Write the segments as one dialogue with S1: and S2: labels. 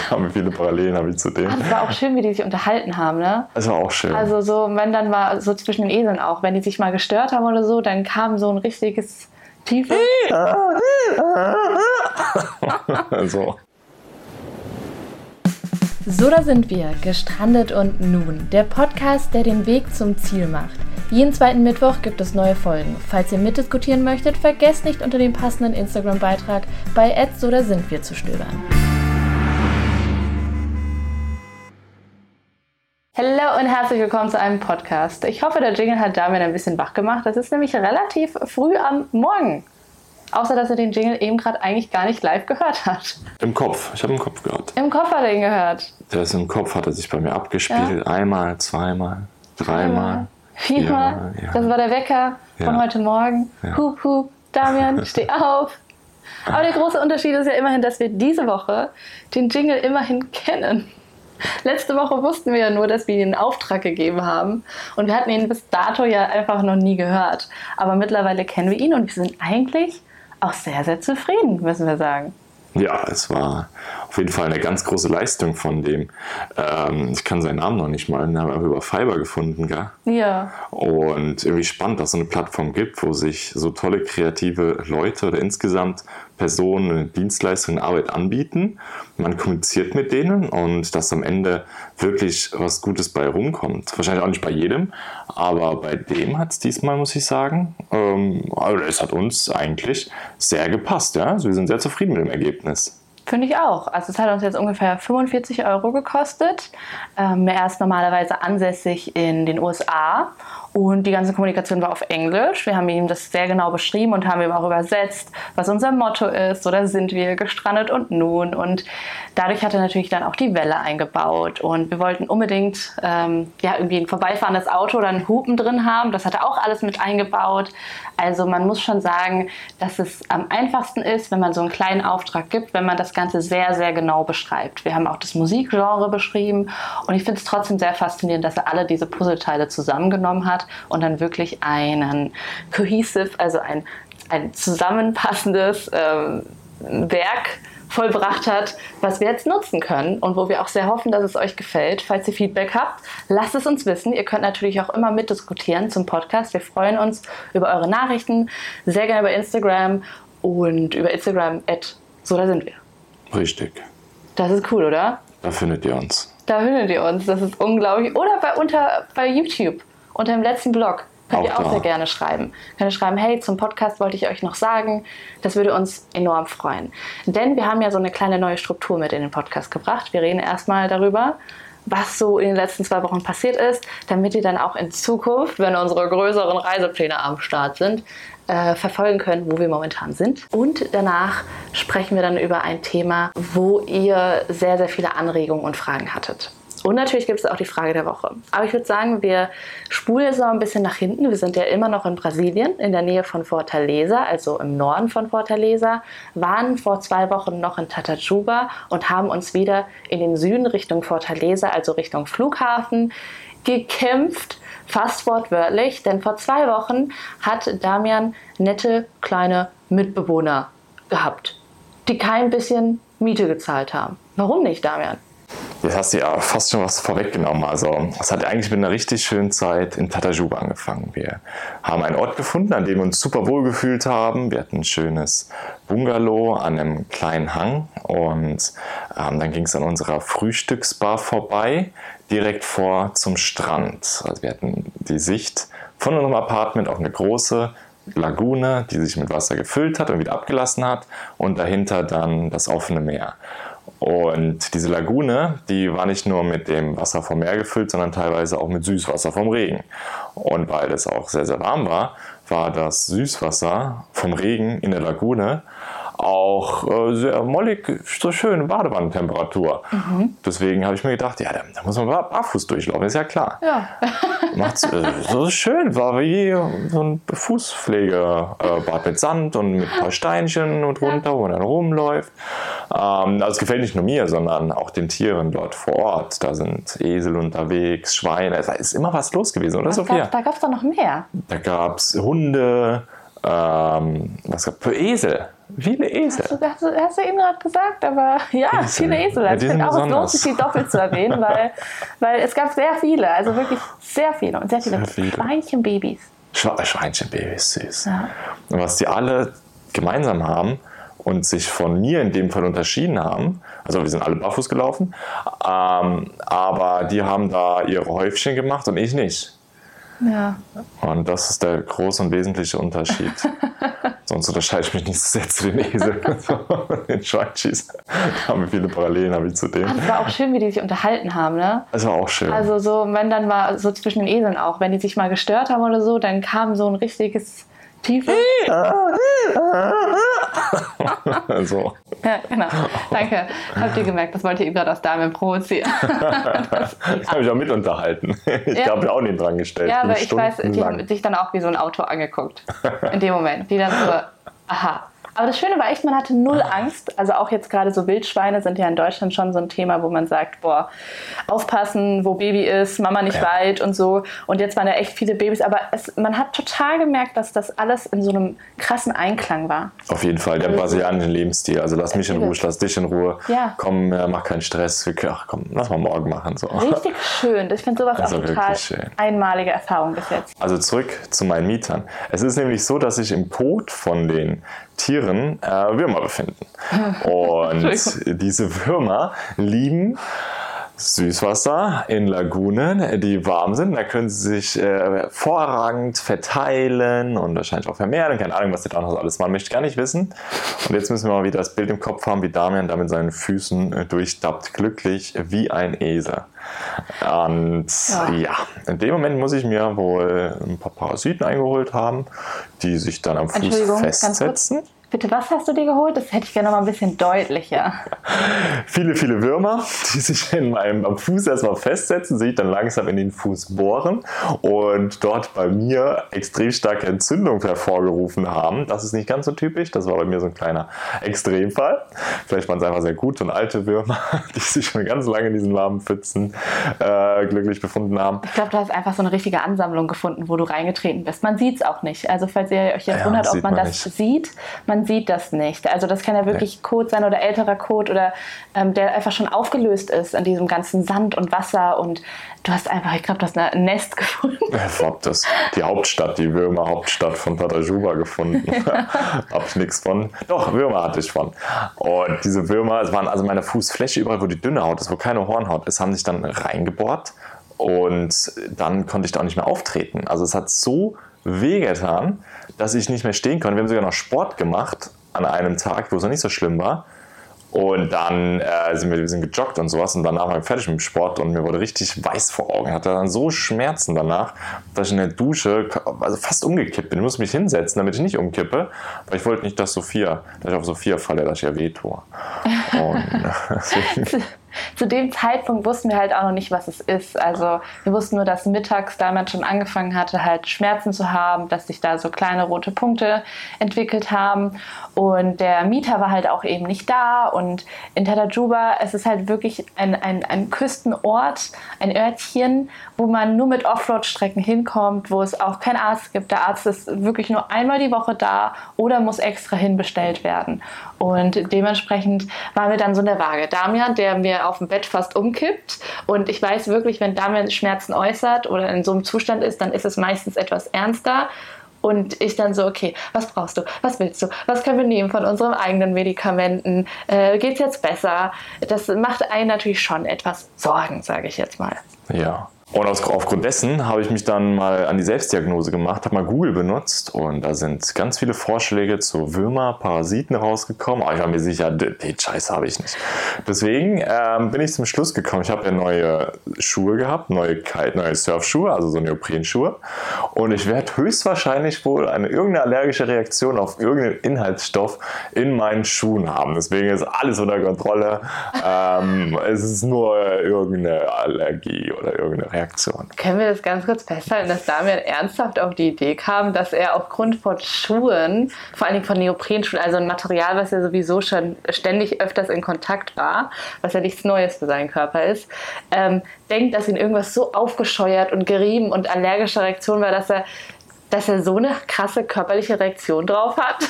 S1: haben wir viele Parallelen habe ich zu denen.
S2: Ah, das war auch schön, wie die sich unterhalten haben, ne?
S1: Das war auch schön.
S2: Also so, wenn dann war so zwischen den Eseln auch, wenn die sich mal gestört haben oder so, dann kam so ein richtiges tiefes.
S1: so.
S2: So, da sind wir, gestrandet und nun. Der Podcast, der den Weg zum Ziel macht. Jeden zweiten Mittwoch gibt es neue Folgen. Falls ihr mitdiskutieren möchtet, vergesst nicht unter dem passenden Instagram-Beitrag bei So da sind wir zu stöbern. Hallo und herzlich willkommen zu einem Podcast. Ich hoffe, der Jingle hat Damian ein bisschen wach gemacht. Das ist nämlich relativ früh am Morgen. Außer, dass er den Jingle eben gerade eigentlich gar nicht live gehört hat.
S1: Im Kopf. Ich habe im Kopf gehört.
S2: Im Kopf hat er ihn gehört.
S1: Der ist im Kopf, hat er sich bei mir abgespielt. Ja. Einmal, zweimal, dreimal.
S2: Viermal. Ja. Das war der Wecker ja. von heute Morgen. Hup, hup, Damian, steh auf. Aber der große Unterschied ist ja immerhin, dass wir diese Woche den Jingle immerhin kennen. Letzte Woche wussten wir ja nur, dass wir ihn in Auftrag gegeben haben und wir hatten ihn bis dato ja einfach noch nie gehört. Aber mittlerweile kennen wir ihn und wir sind eigentlich auch sehr, sehr zufrieden, müssen wir sagen.
S1: Ja, es war auf jeden Fall eine ganz große Leistung von dem. Ähm, ich kann seinen Namen noch nicht mal, den haben wir über Fiverr gefunden, gell?
S2: Ja.
S1: Und irgendwie spannend, dass es so eine Plattform gibt, wo sich so tolle kreative Leute oder insgesamt Personen eine Dienstleistung, eine Arbeit anbieten. Man kommuniziert mit denen und dass am Ende wirklich was Gutes bei rumkommt. Wahrscheinlich auch nicht bei jedem, aber bei dem hat es diesmal, muss ich sagen, ähm, also es hat uns eigentlich sehr gepasst. Ja? Also wir sind sehr zufrieden mit dem Ergebnis.
S2: Finde ich auch. Also es hat uns jetzt ungefähr 45 Euro gekostet. Ähm, er ist normalerweise ansässig in den USA und die ganze Kommunikation war auf Englisch. Wir haben ihm das sehr genau beschrieben und haben ihm auch übersetzt, was unser Motto ist. Oder sind wir gestrandet und nun? Und dadurch hat er natürlich dann auch die Welle eingebaut. Und wir wollten unbedingt ähm, ja, irgendwie ein vorbeifahrendes Auto oder einen Hupen drin haben. Das hat er auch alles mit eingebaut. Also man muss schon sagen, dass es am einfachsten ist, wenn man so einen kleinen Auftrag gibt, wenn man das Ganze sehr, sehr genau beschreibt. Wir haben auch das Musikgenre beschrieben und ich finde es trotzdem sehr faszinierend, dass er alle diese Puzzleteile zusammengenommen hat und dann wirklich einen cohesive, also ein, ein zusammenpassendes ähm, Werk vollbracht hat, was wir jetzt nutzen können und wo wir auch sehr hoffen, dass es euch gefällt. Falls ihr Feedback habt, lasst es uns wissen. Ihr könnt natürlich auch immer mitdiskutieren zum Podcast. Wir freuen uns über eure Nachrichten, sehr gerne über Instagram und über Instagram at so da sind wir.
S1: Richtig.
S2: Das ist cool, oder?
S1: Da findet ihr uns.
S2: Da findet ihr uns. Das ist unglaublich. Oder bei, unter, bei YouTube unter dem letzten Blog. Könnt auch ihr auch da. sehr gerne schreiben. Könnt ihr schreiben, hey, zum Podcast wollte ich euch noch sagen. Das würde uns enorm freuen. Denn wir haben ja so eine kleine neue Struktur mit in den Podcast gebracht. Wir reden erstmal darüber, was so in den letzten zwei Wochen passiert ist, damit ihr dann auch in Zukunft, wenn unsere größeren Reisepläne am Start sind, äh, verfolgen könnt, wo wir momentan sind. Und danach sprechen wir dann über ein Thema, wo ihr sehr, sehr viele Anregungen und Fragen hattet. Und natürlich gibt es auch die Frage der Woche. Aber ich würde sagen, wir spulen noch ein bisschen nach hinten. Wir sind ja immer noch in Brasilien, in der Nähe von Fortaleza, also im Norden von Fortaleza, waren vor zwei Wochen noch in Tatajuba und haben uns wieder in den Süden Richtung Fortaleza, also Richtung Flughafen, gekämpft. Fast wortwörtlich, denn vor zwei Wochen hat Damian nette kleine Mitbewohner gehabt, die kein bisschen Miete gezahlt haben. Warum nicht, Damian?
S1: Jetzt hast du ja fast schon was vorweggenommen. Also, es hat eigentlich mit einer richtig schönen Zeit in Tatajuba angefangen. Wir haben einen Ort gefunden, an dem wir uns super wohl gefühlt haben. Wir hatten ein schönes Bungalow an einem kleinen Hang und ähm, dann ging es an unserer Frühstücksbar vorbei, direkt vor zum Strand. Also, wir hatten die Sicht von unserem Apartment auf eine große Lagune, die sich mit Wasser gefüllt hat und wieder abgelassen hat und dahinter dann das offene Meer. Und diese Lagune, die war nicht nur mit dem Wasser vom Meer gefüllt, sondern teilweise auch mit Süßwasser vom Regen. Und weil es auch sehr, sehr warm war, war das Süßwasser vom Regen in der Lagune auch äh, sehr mollig, so schön Badewannentemperatur. Mhm. Deswegen habe ich mir gedacht, ja, da, da, muss man barfuß durchlaufen, ist ja klar.
S2: Ja.
S1: Macht's äh, so schön, war wie so ein Fußpflegebad äh, mit Sand und mit ein paar Steinchen und runter, wo man dann rumläuft. Ähm, also es gefällt nicht nur mir, sondern auch den Tieren dort vor Ort. Da sind Esel unterwegs, Schweine, es ist immer was los gewesen, oder
S2: was
S1: Sophia?
S2: Gab's, da gab es doch noch mehr.
S1: Da gab es Hunde, ähm, was gab Esel. Viele Esel.
S2: Hast du, hast du, hast du eben gerade gesagt, aber ja,
S1: Esel.
S2: viele Esel.
S1: Ja,
S2: Also
S1: die
S2: ich finde auch, es lohnt sich, die doppelt zu erwähnen, weil, weil es gab sehr viele, also wirklich sehr viele und sehr viele,
S1: Sehr viele.
S2: Schweinchenbabys.
S1: Schwe- Schweinchenbabys, süß.
S2: Ja.
S1: Und was die alle gemeinsam haben und sich von mir in dem Fall unterschieden haben, also wir sind alle barfuß gelaufen, ähm, aber die haben da ihre Häufchen gemacht und ich nicht.
S2: Ja.
S1: Und das ist der große und wesentliche Unterschied. Sonst unterscheide ich mich nicht so sehr zu den Eseln, den Schweinschis. Da haben wir viele Parallelen habe ich zu denen.
S2: Es war auch schön, wie die sich unterhalten haben, ne?
S1: Das war auch schön.
S2: Also so, wenn dann war so zwischen den Eseln auch, wenn die sich mal gestört haben oder so, dann kam so ein richtiges tiefes.
S1: so.
S2: Ja, genau. Danke. Habt ihr gemerkt, das wollte ihr gerade aus Damen provozieren.
S1: Das habe ich auch mit unterhalten. Ich
S2: Ja.
S1: habe ja auch nicht dran gestellt.
S2: Ja, aber ich weiß, die haben sich dann auch wie so ein Auto angeguckt. In dem Moment. Die dann so, aha. Aber das Schöne war echt, man hatte null Angst. Also auch jetzt gerade so Wildschweine sind ja in Deutschland schon so ein Thema, wo man sagt, boah, aufpassen, wo Baby ist, Mama nicht
S1: Ja.
S2: weit und so. Und jetzt waren da echt viele Babys. Aber es, man hat total gemerkt, dass das alles in so einem krassen Einklang war.
S1: Auf jeden Fall, der brasilianische Lebensstil. Also lass mich in Ruhe, ich lass dich in Ruhe.
S2: Ja.
S1: Komm, mach keinen Stress. Ach komm, lass mal morgen machen. So.
S2: Richtig schön. Ich finde sowas
S1: Also
S2: auch total einmalige Erfahrung bis jetzt.
S1: Also zurück zu meinen Mietern. Es ist nämlich so, dass sich im Kot von den Tieren äh, Würmer befinden. Und diese Würmer lieben Süßwasser in Lagunen, die warm sind. Da können sie sich äh, hervorragend verteilen und wahrscheinlich auch vermehren. Keine Ahnung, was da noch alles machen, möchte gar nicht wissen. Und jetzt müssen wir mal wieder das Bild im Kopf haben, wie Damian da mit seinen Füßen äh, durchdappt, glücklich wie ein Esel. Und
S2: Ja.
S1: ja, in dem Moment muss ich mir wohl ein paar Parasiten eingeholt haben, die sich dann am Fuß festsetzen.
S2: Bitte, was hast du dir geholt? Das hätte ich gerne noch mal ein bisschen deutlicher.
S1: Viele, viele Würmer, die sich in meinem, am Fuß erstmal festsetzen, sich dann langsam in den Fuß bohren und dort bei mir extrem starke Entzündung hervorgerufen haben. Das ist nicht ganz so typisch, das war bei mir so ein kleiner Extremfall. Vielleicht waren es einfach sehr gute und alte Würmer, die sich schon ganz lange in diesen warmen Pfützen äh, glücklich befunden haben.
S2: Ich glaube, du hast einfach so eine richtige Ansammlung gefunden, wo du reingetreten bist. Man sieht es auch nicht. Also falls ihr euch jetzt
S1: Ja,
S2: wundert, ob man,
S1: man
S2: das
S1: nicht.
S2: sieht, man sieht das nicht. Also das kann ja wirklich Kot sein oder älterer Kot oder ähm, der einfach schon aufgelöst ist an diesem ganzen Sand und Wasser und du hast einfach, ich glaube, du hast ein Nest gefunden.
S1: Ich hab das, die Hauptstadt, die Würmer-Hauptstadt von Tatajuba gefunden. hab ich nichts von. Doch, Würmer hatte ich von. Und diese Würmer, es waren also meine Fußfläche, überall wo die dünne Haut ist, wo keine Hornhaut ist, haben sich dann reingebohrt. Und dann konnte ich da auch nicht mehr auftreten. Also es hat so wehgetan, dass ich nicht mehr stehen konnte. Wir haben sogar noch Sport gemacht an einem Tag, wo es noch nicht so schlimm war. Und dann äh, sind wir, sind gejoggt und sowas und danach war ich fertig mit dem Sport und mir wurde richtig weiß vor Augen. Ich hatte dann so Schmerzen danach, dass ich in der Dusche also fast umgekippt bin. Ich musste mich hinsetzen, damit ich nicht umkippe, weil ich wollte nicht, dass Sophia, dass ich auf Sophia falle, dass ich ihr weh tue. Und deswegen,
S2: Zu dem Zeitpunkt wussten wir halt auch noch nicht, was es ist. Also wir wussten nur, dass mittags damals schon angefangen hatte, halt Schmerzen zu haben, dass sich da so kleine rote Punkte entwickelt haben. Und der Mieter war halt auch eben nicht da. Und in Tatajuba, es ist halt wirklich ein, ein, ein Küstenort, ein Örtchen, wo man nur mit Offroad-Strecken hinkommt, wo es auch keinen Arzt gibt. Der Arzt ist wirklich nur einmal die Woche da oder muss extra hinbestellt werden. Und dementsprechend waren wir dann so in der Waage. Damian, der mir auf dem Bett fast umkippt. Und ich weiß wirklich, wenn Damian Schmerzen äußert oder in so einem Zustand ist, dann ist es meistens etwas ernster. Und ich dann so, okay, was brauchst du? Was willst du? Was können wir nehmen von unseren eigenen Medikamenten? Äh, geht's jetzt besser? Das macht einen natürlich schon etwas Sorgen, sage ich jetzt mal.
S1: ja. Und aus, aufgrund dessen habe ich mich dann mal an die Selbstdiagnose gemacht, habe mal Google benutzt und da sind ganz viele Vorschläge zu Würmer, Parasiten rausgekommen. Aber ich war mir sicher, die Scheiße habe ich nicht. Deswegen ähm, bin ich zum Schluss gekommen. Ich habe ja neue Schuhe gehabt, neue, neue Surfschuhe, also so Neoprenschuhe. Und ich werde höchstwahrscheinlich wohl eine irgendeine allergische Reaktion auf irgendeinen Inhaltsstoff in meinen Schuhen haben. Deswegen ist alles unter Kontrolle. ähm, es ist nur irgendeine Allergie oder irgendeine Reaktion.
S2: Können wir das ganz kurz festhalten, dass Damian ernsthaft auf die Idee kam, dass er aufgrund von Schuhen, vor allen Dingen von Neoprenschuhen, also ein Material, was ja sowieso schon ständig öfters in Kontakt war, was ja nichts Neues für seinen Körper ist, ähm, denkt, dass ihn irgendwas so aufgescheuert und gerieben und allergische Reaktion war, dass er dass er so eine krasse körperliche Reaktion drauf hat.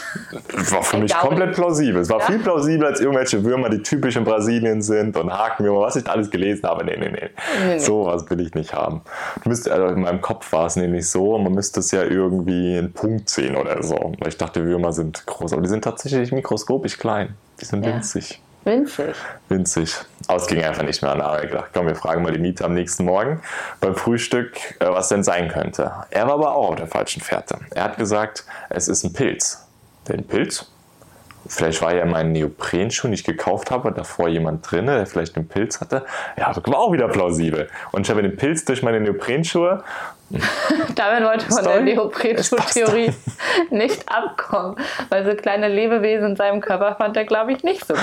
S1: Das war für mich komplett plausibel. Es war ja? viel plausibler als irgendwelche Würmer, die typisch in Brasilien sind und Hakenwürmer, was ich alles gelesen habe. Nee, nee, nee. nee, nee. So was will ich nicht haben. Müsste, also in meinem Kopf war es nämlich so, man müsste es ja irgendwie in Punkt sehen oder so. Weil ich dachte, Würmer sind groß, aber die sind tatsächlich mikroskopisch klein. Die sind ja. winzig.
S2: Winzig.
S1: Winzig. Aber ging einfach nicht mehr. Dann habe ich gedacht, komm, wir fragen mal die Mieter am nächsten Morgen beim Frühstück, äh, was denn sein könnte. Er war aber auch auf der falschen Fährte. Er hat gesagt, es ist ein Pilz. Den Pilz? Vielleicht war ja mein Neoprenschuh, den ich gekauft habe, davor jemand drin, der vielleicht einen Pilz hatte. Ja, das war auch wieder plausibel. Und ich habe den Pilz durch meine Neoprenschuhe
S2: Damit wollte man der Neoprenschuh-Theorie nicht abkommen, weil so kleine Lebewesen in seinem Körper fand er, glaube ich, nicht so gut.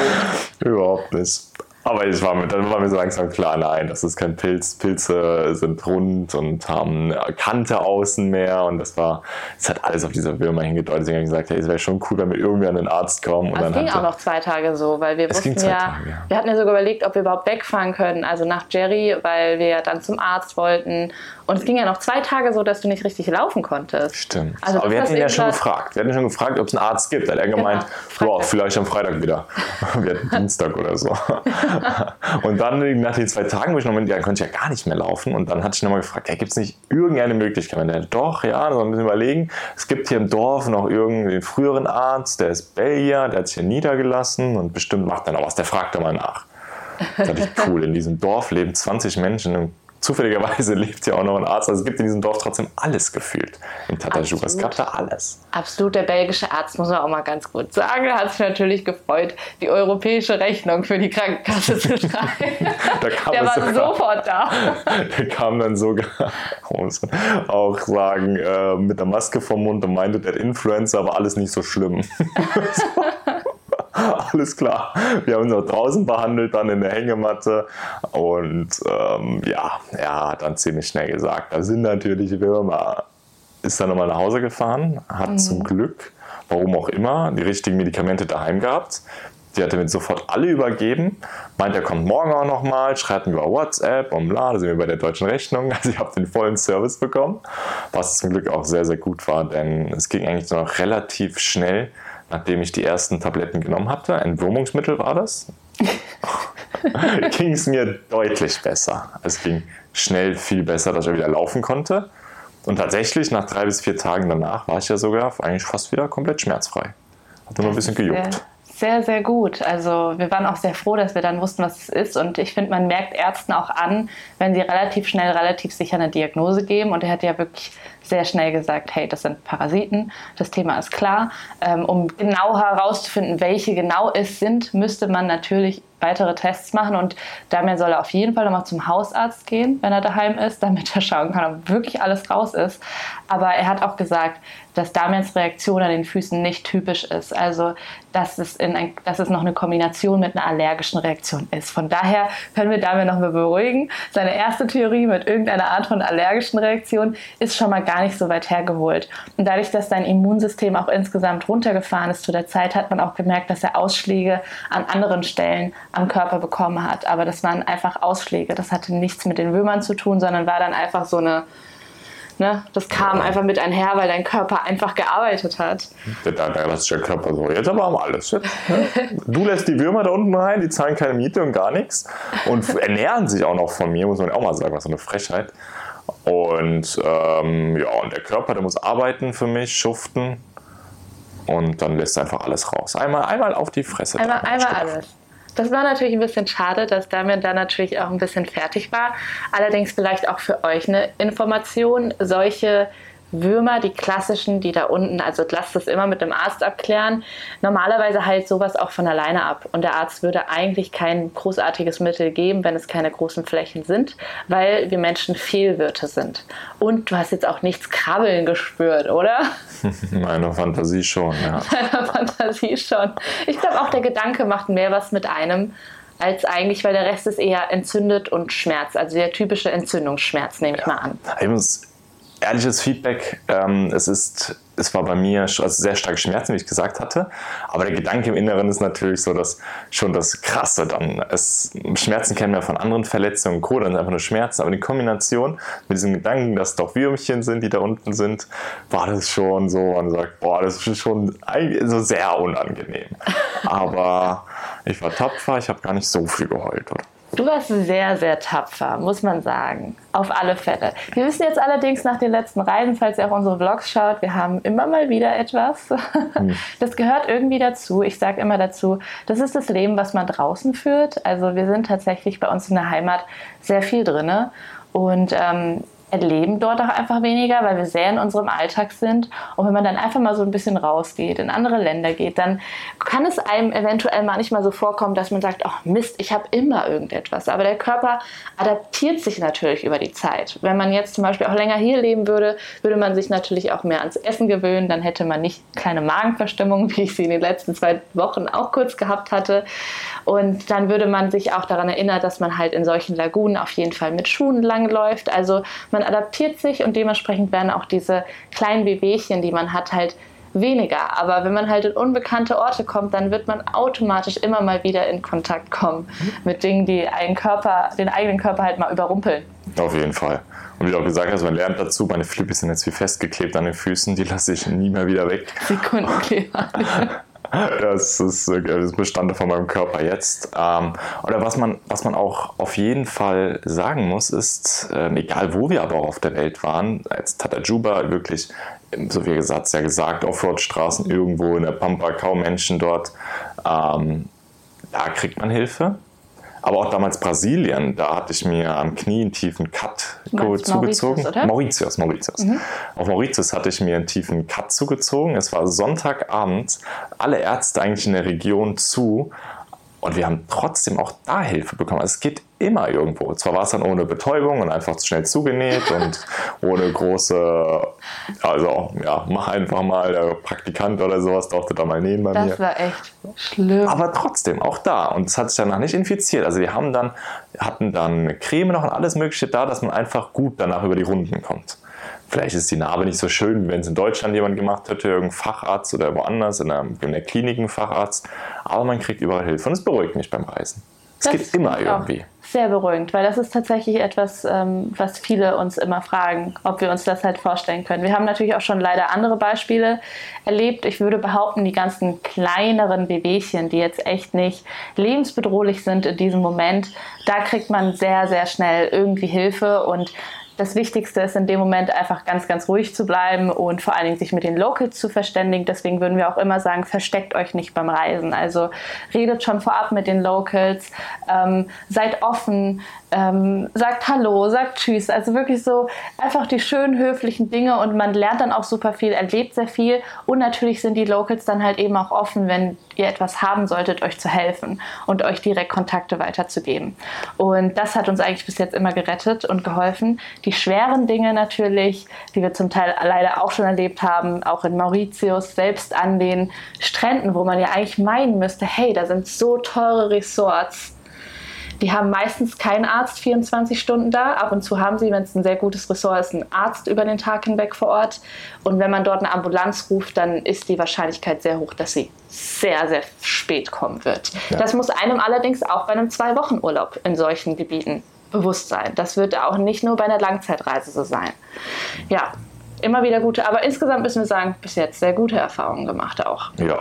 S1: Überhaupt nicht. Aber ich war mir, dann war mir so langsam klar, nein, das ist kein Pilz. Pilze sind rund und haben Kante außen mehr und das war, es hat alles auf diese Würmer hingedeutet. Deswegen habe ich gesagt, hey, es wäre schon cool, wenn wir irgendwie an den Arzt kommen.
S2: Und es ging auch noch zwei Tage so, weil wir wussten ja, Tage, ja, wir hatten ja sogar überlegt, ob wir überhaupt wegfahren können, also nach Jerry, weil wir dann zum Arzt wollten und es ging ja noch zwei Tage so, dass du nicht richtig laufen konntest.
S1: Stimmt. Also Aber wir hatten ihn ja schon gefragt. Wir hatten ihn schon gefragt, ob es einen Arzt gibt. Da hat er gemeint, genau. boah, vielleicht am Freitag wieder. wir hatten Dienstag oder so. und dann nach den zwei Tagen, wo ich nochmal, ja, konnte ich ja gar nicht mehr laufen. Und dann hatte ich nochmal gefragt, ja, gibt es nicht irgendeine Möglichkeit? Und er, doch, ja, da soll ein bisschen überlegen. Es gibt hier im Dorf noch irgendeinen früheren Arzt, der ist Belgier, der hat sich hier niedergelassen und bestimmt macht dann auch was. Der fragt da mal nach. Das ist cool. In diesem Dorf leben 20 Menschen im zufälligerweise lebt ja auch noch ein Arzt. Also es gibt in diesem Dorf trotzdem alles gefühlt in Tatajuga. Es gab da alles.
S2: Absolut, der belgische Arzt, muss man auch mal ganz gut sagen, hat sich natürlich gefreut, die europäische Rechnung für die Krankenkasse zu schreiben. der war sogar, sofort da.
S1: Der kam dann sogar, muss man auch sagen, äh, mit der Maske vom Mund und meinte, der Influencer war alles nicht so schlimm. alles klar. Wir haben uns auch draußen behandelt, dann in der Hängematte. Und ähm, ja, er hat dann ziemlich schnell gesagt, da sind natürlich Würmer. Ist dann nochmal nach Hause gefahren, hat mhm. zum Glück, warum auch immer, die richtigen Medikamente daheim gehabt. Die hat er mir sofort alle übergeben. Meint, er kommt morgen auch nochmal, schreibt mir über WhatsApp und bla, da sind wir bei der deutschen Rechnung. Also ich habe den vollen Service bekommen, was zum Glück auch sehr, sehr gut war, denn es ging eigentlich noch relativ schnell nachdem ich die ersten Tabletten genommen hatte, ein Wurmungsmittel war das, ging es mir deutlich besser. Es ging schnell viel besser, dass ich wieder laufen konnte. Und tatsächlich, nach drei bis vier Tagen danach, war ich ja sogar eigentlich fast wieder komplett schmerzfrei. Hat nur ein bisschen gejuckt
S2: sehr, sehr gut. Also wir waren auch sehr froh, dass wir dann wussten, was es ist. Und ich finde, man merkt Ärzten auch an, wenn sie relativ schnell, relativ sicher eine Diagnose geben. Und er hat ja wirklich sehr schnell gesagt, hey, das sind Parasiten, das Thema ist klar. Ähm, um genau herauszufinden, welche genau es sind, müsste man natürlich weitere Tests machen und Damian soll auf jeden Fall nochmal zum Hausarzt gehen, wenn er daheim ist, damit er schauen kann, ob wirklich alles raus ist. Aber er hat auch gesagt, dass Damians Reaktion an den Füßen nicht typisch ist. Also, dass es, in ein, dass es noch eine Kombination mit einer allergischen Reaktion ist. Von daher können wir Damian noch mal beruhigen. Seine erste Theorie mit irgendeiner Art von allergischen Reaktion ist schon mal gar nicht so weit hergeholt. Und dadurch, dass sein Immunsystem auch insgesamt runtergefahren ist zu der Zeit, hat man auch gemerkt, dass er Ausschläge an anderen Stellen am Körper bekommen hat. Aber das waren einfach Ausschläge. Das hatte nichts mit den Würmern zu tun, sondern war dann einfach so eine Ne? Das kam ja. einfach mit einher, weil dein Körper einfach gearbeitet hat.
S1: Der, der, der der Körper so, jetzt aber haben alles. Jetzt, ne? Du lässt die Würmer da unten rein, die zahlen keine Miete und gar nichts und ernähren sich auch noch von mir, muss man auch mal sagen, was so eine Frechheit. Und ähm, ja, und der Körper, der muss arbeiten für mich, schuften und dann lässt er einfach alles raus. Einmal, einmal auf die Fresse.
S2: Einmal, einmal alles. Das war natürlich ein bisschen schade, dass Damian da natürlich auch ein bisschen fertig war. Allerdings vielleicht auch für euch eine Information. Solche Würmer, die klassischen, die da unten, also lasst das immer mit dem Arzt abklären. Normalerweise heilt sowas auch von alleine ab und der Arzt würde eigentlich kein großartiges Mittel geben, wenn es keine großen Flächen sind, weil wir Menschen Fehlwirte sind. Und du hast jetzt auch nichts krabbeln gespürt, oder?
S1: Meiner Fantasie schon, ja.
S2: Meiner Fantasie schon. Ich glaube auch der Gedanke macht mehr was mit einem als eigentlich, weil der Rest ist eher entzündet und Schmerz, also der typische Entzündungsschmerz, nehme ich ja. mal an.
S1: Ich muss ehrliches Feedback. Ähm, es ist, es war bei mir also sehr starke Schmerzen, wie ich gesagt hatte. Aber der Gedanke im Inneren ist natürlich so, dass schon das Krasse dann. Es, Schmerzen kennen wir von anderen Verletzungen und Co. Dann sind einfach nur Schmerzen. Aber die Kombination mit diesem Gedanken, dass es doch Würmchen sind, die da unten sind, war das schon so. Man sagt, boah, das ist schon so sehr unangenehm. Aber ich war tapfer, ich habe gar nicht so viel geheult, oder?
S2: Du warst sehr, sehr tapfer, muss man sagen. Auf alle Fälle. Wir wissen jetzt allerdings nach den letzten Reisen, falls ihr auch unsere Vlogs schaut, wir haben immer mal wieder etwas. Hm. Das gehört irgendwie dazu. Ich sage immer dazu, das ist das Leben, was man draußen führt. Also wir sind tatsächlich bei uns in der Heimat sehr viel drinne. Und ähm, erleben dort auch einfach weniger, weil wir sehr in unserem Alltag sind. Und wenn man dann einfach mal so ein bisschen rausgeht, in andere Länder geht, dann kann es einem eventuell manchmal so vorkommen, dass man sagt, ach Mist, ich habe immer irgendetwas. Aber der Körper adaptiert sich natürlich über die Zeit. Wenn man jetzt zum Beispiel auch länger hier leben würde, würde man sich natürlich auch mehr ans Essen gewöhnen. Dann hätte man nicht kleine Magenverstimmungen, wie ich sie in den letzten zwei Wochen auch kurz gehabt hatte. Und dann würde man sich auch daran erinnern, dass man halt in solchen Lagunen auf jeden Fall mit Schuhen langläuft. Also man adaptiert sich und dementsprechend werden auch diese kleinen Wehwehchen, die man hat, halt weniger. Aber wenn man halt in unbekannte Orte kommt, dann wird man automatisch immer mal wieder in Kontakt kommen mit Dingen, die einen Körper, den eigenen Körper halt mal überrumpeln.
S1: Auf jeden Fall. Und wie du auch gesagt hast, man lernt dazu, meine Flippies sind jetzt wie festgeklebt an den Füßen, die lasse ich nie mehr wieder weg.
S2: Sekundenkleber.
S1: Das ist, äh, das Bestandteil von meinem Körper jetzt. Ähm, oder was man, was man auch auf jeden Fall sagen muss, ist, ähm, egal wo wir aber auch auf der Welt waren, als Tatajuba wirklich, so wie gesagt, ja gesagt, Offroad-Straßen irgendwo in der Pampa, kaum Menschen dort, ähm, da kriegt man Hilfe. Aber auch damals Brasilien, da hatte ich mir am Knie einen tiefen Cut zugezogen. Mauritius, Mauritius. Mauritius. Mhm. Auf Mauritius hatte ich mir einen tiefen Cut zugezogen. Es war Sonntagabend, alle Ärzte eigentlich in der Region zu und wir haben trotzdem auch da Hilfe bekommen. Also es geht immer irgendwo. Zwar war es dann ohne Betäubung und einfach schnell zugenäht und ohne große, also ja, mach einfach mal, der Praktikant oder sowas durfte da mal nähen bei
S2: das
S1: mir.
S2: Das war echt schlimm.
S1: Aber trotzdem, auch da. Und es hat sich danach nicht infiziert. Also wir haben dann, hatten dann Creme noch und alles mögliche da, dass man einfach gut danach über die Runden kommt. Vielleicht ist die Narbe nicht so schön, wie wenn es in Deutschland jemand gemacht hätte, irgendein Facharzt oder woanders, in der, in der Klinik ein Facharzt. Aber man kriegt überall Hilfe und es beruhigt mich beim Reisen. Es das geht immer irgendwie.
S2: Sehr beruhigend, weil das ist tatsächlich etwas, ähm, was viele uns immer fragen, ob wir uns das halt vorstellen können. Wir haben natürlich auch schon leider andere Beispiele erlebt. Ich würde behaupten, die ganzen kleineren Wehwehchen, die jetzt echt nicht lebensbedrohlich sind in diesem Moment, da kriegt man sehr, sehr schnell irgendwie Hilfe und das Wichtigste ist in dem Moment einfach ganz, ganz ruhig zu bleiben und vor allen Dingen sich mit den Locals zu verständigen. Deswegen würden wir auch immer sagen, versteckt euch nicht beim Reisen. Also redet schon vorab mit den Locals, ähm, seid offen, ähm, sagt Hallo, sagt Tschüss. Also wirklich so einfach die schönen, höflichen Dinge und man lernt dann auch super viel, erlebt sehr viel und natürlich sind die Locals dann halt eben auch offen, wenn ihr etwas haben solltet, euch zu helfen und euch direkt Kontakte weiterzugeben. Und das hat uns eigentlich bis jetzt immer gerettet und geholfen. Die schweren Dinge natürlich, die wir zum Teil leider auch schon erlebt haben, auch in Mauritius, selbst an den Stränden, wo man ja eigentlich meinen müsste, hey, da sind so teure Resorts die haben meistens keinen Arzt 24 Stunden da. Ab und zu haben sie, wenn es ein sehr gutes Ressort ist, einen Arzt über den Tag hinweg vor Ort. Und wenn man dort eine Ambulanz ruft, dann ist die Wahrscheinlichkeit sehr hoch, dass sie sehr, sehr spät kommen wird. Ja. Das muss einem allerdings auch bei einem Zwei-Wochen-Urlaub in solchen Gebieten bewusst sein. Das wird auch nicht nur bei einer Langzeitreise so sein. Ja, immer wieder gute, aber insgesamt müssen wir sagen, bis jetzt sehr gute Erfahrungen gemacht auch.
S1: Ja,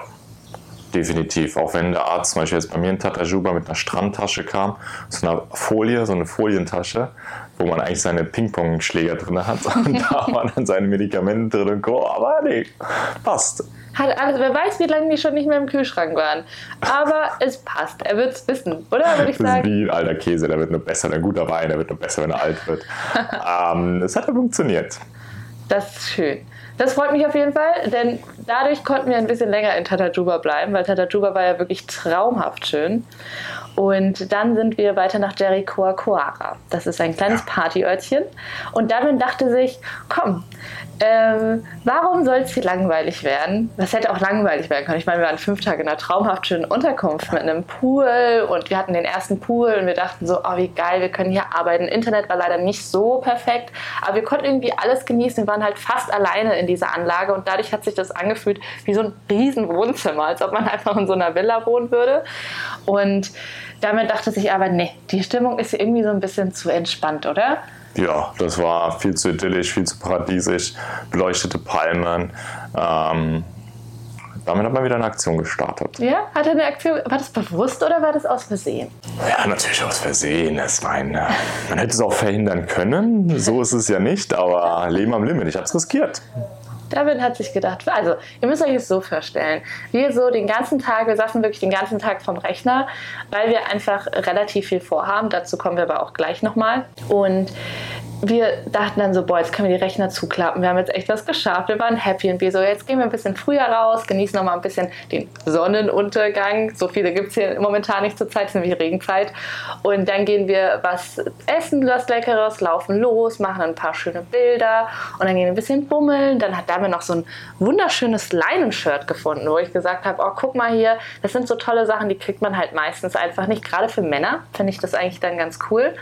S1: definitiv. Auch wenn der Arzt zum Beispiel jetzt bei mir in Tatajuba mit einer Strandtasche kam, so einer Folie, so eine Folientasche, wo man eigentlich seine Ping-Pong-Schläger drin hat und da waren dann seine Medikamente drin und Co. Aber nee, passt.
S2: Hat alles, wer weiß, wie lange die schon nicht mehr im Kühlschrank waren. Aber es passt. Er wird es wissen, oder? Würde ich
S1: sagen. Das ist wie ein alter Käse, der wird nur besser, ein guter Wein, der wird nur besser, wenn er alt wird. ähm, es hat ja funktioniert.
S2: Das ist schön. Das freut mich auf jeden Fall, denn dadurch konnten wir ein bisschen länger in Tatajuba bleiben, weil Tatajuba war ja wirklich traumhaft schön. Und dann sind wir weiter nach Jericoacoara. Das ist ein kleines Partyörtchen. Und Darwin dachte sich, komm, ähm, warum soll es hier langweilig werden? Das hätte auch langweilig werden können. Ich meine, wir waren fünf Tage in einer traumhaft schönen Unterkunft mit einem Pool und wir hatten den ersten Pool und wir dachten so, oh wie geil, wir können hier arbeiten. Internet war leider nicht so perfekt, aber wir konnten irgendwie alles genießen. Wir waren halt fast alleine in dieser Anlage und dadurch hat sich das angefühlt wie so ein riesen Wohnzimmer, als ob man einfach in so einer Villa wohnen würde. Und damit dachte sich aber, nee, die Stimmung ist irgendwie so ein bisschen zu entspannt, oder?
S1: Ja, das war viel zu idyllisch, viel zu paradiesisch, beleuchtete Palmen. Ähm, damit hat man wieder eine Aktion gestartet.
S2: Ja, hat er eine Aktion, war das bewusst oder war das aus Versehen?
S1: Ja, natürlich aus Versehen. Es meine, man hätte es auch verhindern können, so ist es ja nicht, aber Leben am Limit, ich habe es riskiert.
S2: David hat sich gedacht, also ihr müsst euch es so vorstellen, wir so den ganzen Tag, wir saßen wirklich den ganzen Tag vom Rechner, weil wir einfach relativ viel vorhaben, dazu kommen wir aber auch gleich nochmal. Und wir dachten dann so, boah, jetzt können wir die Rechner zuklappen. Wir haben jetzt echt was geschafft. Wir waren happy und wir so, jetzt gehen wir ein bisschen früher raus, genießen noch mal ein bisschen den Sonnenuntergang. So viele gibt es hier momentan nicht zur Zeit, es ist nämlich Regenzeit. Und dann gehen wir was essen, was Leckeres, laufen los, machen ein paar schöne Bilder und dann gehen wir ein bisschen bummeln. Dann hat Dame noch so ein wunderschönes Leinenshirt gefunden, wo ich gesagt habe, oh, guck mal hier, das sind so tolle Sachen, die kriegt man halt meistens einfach nicht. Gerade für Männer finde ich das eigentlich dann ganz cool.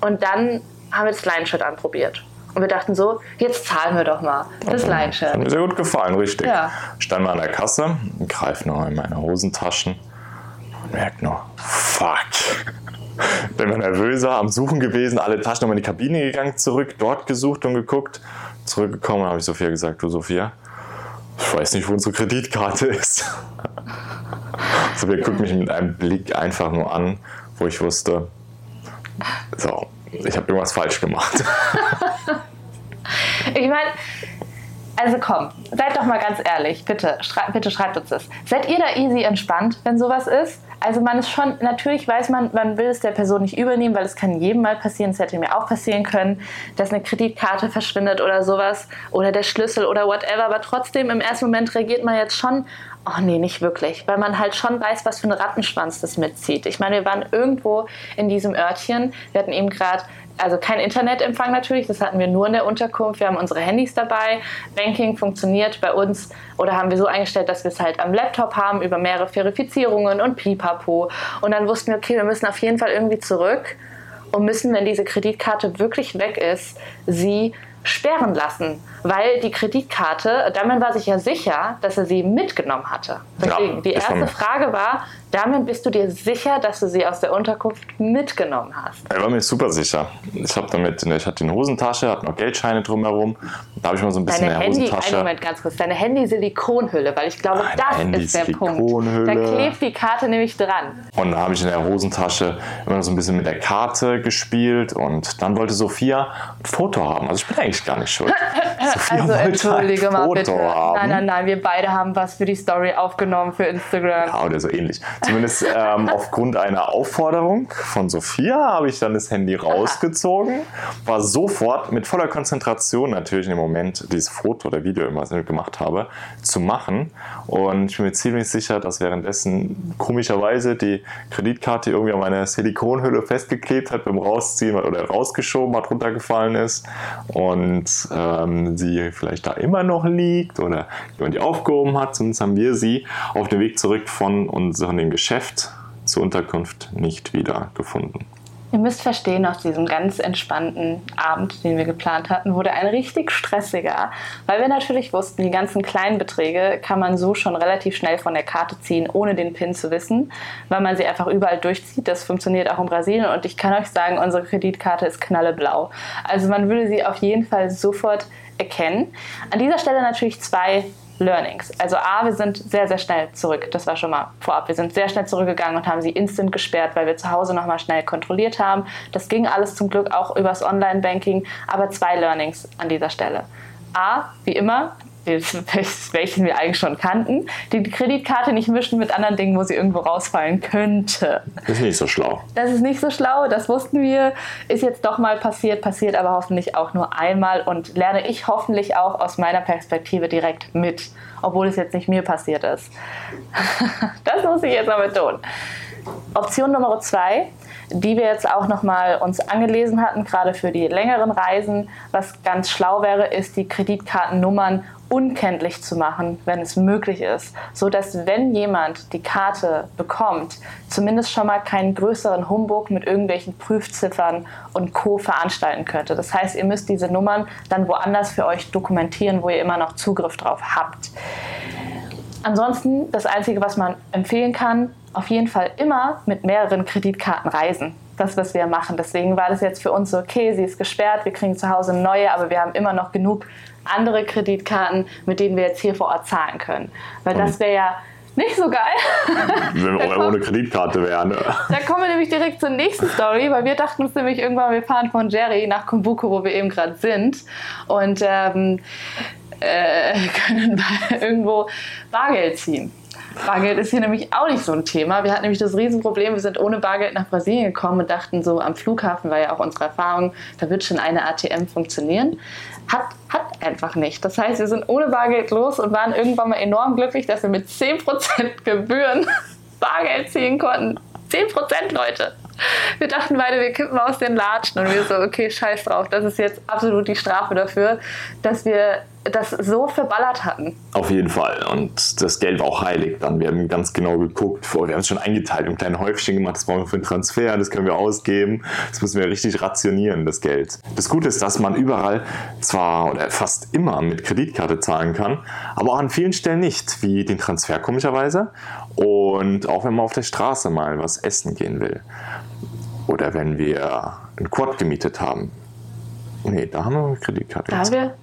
S2: Und dann haben wir das Line-Shirt anprobiert. Und wir dachten so, jetzt zahlen wir doch mal das Line-Shirt.
S1: Hat mir sehr gut gefallen, richtig. Ja. Stand mal an der Kasse, greife noch in meine Hosentaschen und merke noch, fuck. Bin mir nervöser, am Suchen gewesen, alle Taschen nochmal in die Kabine gegangen, zurück, dort gesucht und geguckt. Zurückgekommen, habe ich Sophia gesagt, du Sophia, ich weiß nicht, wo unsere Kreditkarte ist. Sophia guckt mich mit einem Blick einfach nur an, wo ich wusste, so, ich habe irgendwas falsch gemacht.
S2: ich meine, also komm, seid doch mal ganz ehrlich, bitte, schrei bitte schreibt uns das. Seid ihr da easy entspannt, wenn sowas ist? Also man ist schon, natürlich weiß man, man will es der Person nicht übernehmen, weil es kann jedem mal passieren, es hätte mir auch passieren können, dass eine Kreditkarte verschwindet oder sowas oder der Schlüssel oder whatever, aber trotzdem im ersten Moment reagiert man jetzt schon, oh nee, nicht wirklich, weil man halt schon weiß, was für ein Rattenschwanz das mitzieht. Ich meine, wir waren irgendwo in diesem Örtchen, wir hatten eben gerade also kein Internetempfang natürlich, das hatten wir nur in der Unterkunft. Wir haben unsere Handys dabei. Banking funktioniert bei uns oder haben wir so eingestellt, dass wir es halt am Laptop haben über mehrere Verifizierungen und pipapo. Und dann wussten wir, okay, wir müssen auf jeden Fall irgendwie zurück und müssen, wenn diese Kreditkarte wirklich weg ist, sie sperren lassen, weil die Kreditkarte, damit war sich ja sicher, dass er sie mitgenommen hatte. Deswegen, ja, die erste Frage war, damit bist du dir sicher, dass du sie aus der Unterkunft mitgenommen hast?
S1: Ich war mir super sicher. Ich habe damit, ich hatte eine Hosentasche, hatte noch Geldscheine drumherum. Da habe ich mal so ein bisschen
S2: deine
S1: in der
S2: Handy,
S1: Hosentasche.
S2: Einen Moment ganz kurz. Deine Handy-Silikonhülle, weil ich glaube,
S1: Meine
S2: das ist der Punkt. Da klebt die Karte nämlich dran.
S1: Und da habe ich in der Hosentasche immer so ein bisschen mit der Karte gespielt und dann wollte Sophia ein Foto haben. Also ich bin eigentlich gar nicht schuld.
S2: Sophia also entschuldige mal bitte. Haben. Nein, nein, nein, wir beide haben was für die Story aufgenommen für Instagram.
S1: Ja, oder so ähnlich. Zumindest ähm, aufgrund einer Aufforderung von Sophia habe ich dann das Handy rausgezogen, war sofort mit voller Konzentration natürlich in dem Moment dieses Foto oder Video, was ich gemacht habe, zu machen. Und ich bin mir ziemlich sicher, dass währenddessen komischerweise die Kreditkarte irgendwie an meiner Silikonhülle festgeklebt hat beim Rausziehen oder rausgeschoben hat, runtergefallen ist und ähm, sie vielleicht da immer noch liegt oder jemand die aufgehoben hat. Zumindest haben wir sie auf dem Weg zurück von unserem Geschäft zur Unterkunft nicht wieder gefunden.
S2: Ihr müsst verstehen, aus diesem ganz entspannten Abend, den wir geplant hatten, wurde ein richtig stressiger, weil wir natürlich wussten, die ganzen kleinen Beträge kann man so schon relativ schnell von der Karte ziehen, ohne den PIN zu wissen, weil man sie einfach überall durchzieht. Das funktioniert auch in Brasilien und ich kann euch sagen, unsere Kreditkarte ist knalleblau. Also man würde sie auf jeden Fall sofort erkennen. An dieser Stelle natürlich zwei Learnings. Also A, wir sind sehr, sehr schnell zurück. Das war schon mal vorab. Wir sind sehr schnell zurückgegangen und haben sie instant gesperrt, weil wir zu Hause nochmal schnell kontrolliert haben. Das ging alles zum Glück auch übers Online-Banking. Aber zwei Learnings an dieser Stelle. A, wie immer, welchen wir eigentlich schon kannten, die Kreditkarte nicht mischen mit anderen Dingen, wo sie irgendwo rausfallen könnte.
S1: Das ist nicht so schlau.
S2: Das ist nicht so schlau, das wussten wir. Ist jetzt doch mal passiert, passiert aber hoffentlich auch nur einmal und lerne ich hoffentlich auch aus meiner Perspektive direkt mit, obwohl es jetzt nicht mir passiert ist. das muss ich jetzt aber tun. Option Nummer zwei die wir jetzt auch nochmal uns angelesen hatten, gerade für die längeren Reisen. Was ganz schlau wäre, ist die Kreditkartennummern unkenntlich zu machen, wenn es möglich ist, so dass wenn jemand die Karte bekommt, zumindest schon mal keinen größeren Humbug mit irgendwelchen Prüfziffern und Co veranstalten könnte. Das heißt, ihr müsst diese Nummern dann woanders für euch dokumentieren, wo ihr immer noch Zugriff drauf habt. Ansonsten das einzige, was man empfehlen kann, auf jeden Fall immer mit mehreren Kreditkarten reisen. Das, was wir machen. Deswegen war das jetzt für uns so, okay, sie ist gesperrt, wir kriegen zu Hause neue, aber wir haben immer noch genug andere Kreditkarten, mit denen wir jetzt hier vor Ort zahlen können. Weil das wäre ja nicht so geil.
S1: Wenn wir ohne Kreditkarte wären. Ne?
S2: Da kommen wir nämlich direkt zur nächsten Story, weil wir dachten uns nämlich irgendwann, wir fahren von Jerry nach Kumbuku, wo wir eben gerade sind. Und ähm, äh, können irgendwo Bargeld ziehen. Bargeld ist hier nämlich auch nicht so ein Thema. Wir hatten nämlich das Riesenproblem, wir sind ohne Bargeld nach Brasilien gekommen und dachten so, am Flughafen war ja auch unsere Erfahrung, da wird schon eine ATM funktionieren. Hat, hat einfach nicht. Das heißt, wir sind ohne Bargeld los und waren irgendwann mal enorm glücklich, dass wir mit 10% Gebühren Bargeld ziehen konnten. 10% Leute. Wir dachten beide, wir kippen aus den Latschen und wir so, okay, scheiß drauf, das ist jetzt absolut die Strafe dafür, dass wir das so verballert hatten.
S1: Auf jeden Fall. Und das Geld war auch heilig dann. Wir haben ganz genau geguckt. Wir haben es schon eingeteilt, ein kleines Häufchen gemacht. Das brauchen wir für den Transfer, das können wir ausgeben. Das müssen wir richtig rationieren, das Geld. Das Gute ist, dass man überall zwar oder fast immer mit Kreditkarte zahlen kann, aber auch an vielen Stellen nicht, wie den Transfer komischerweise. Und auch wenn man auf der Straße mal was essen gehen will. Oder wenn wir einen Quad gemietet haben. Nee, da haben wir eine Kreditkarte.
S2: Da haben wir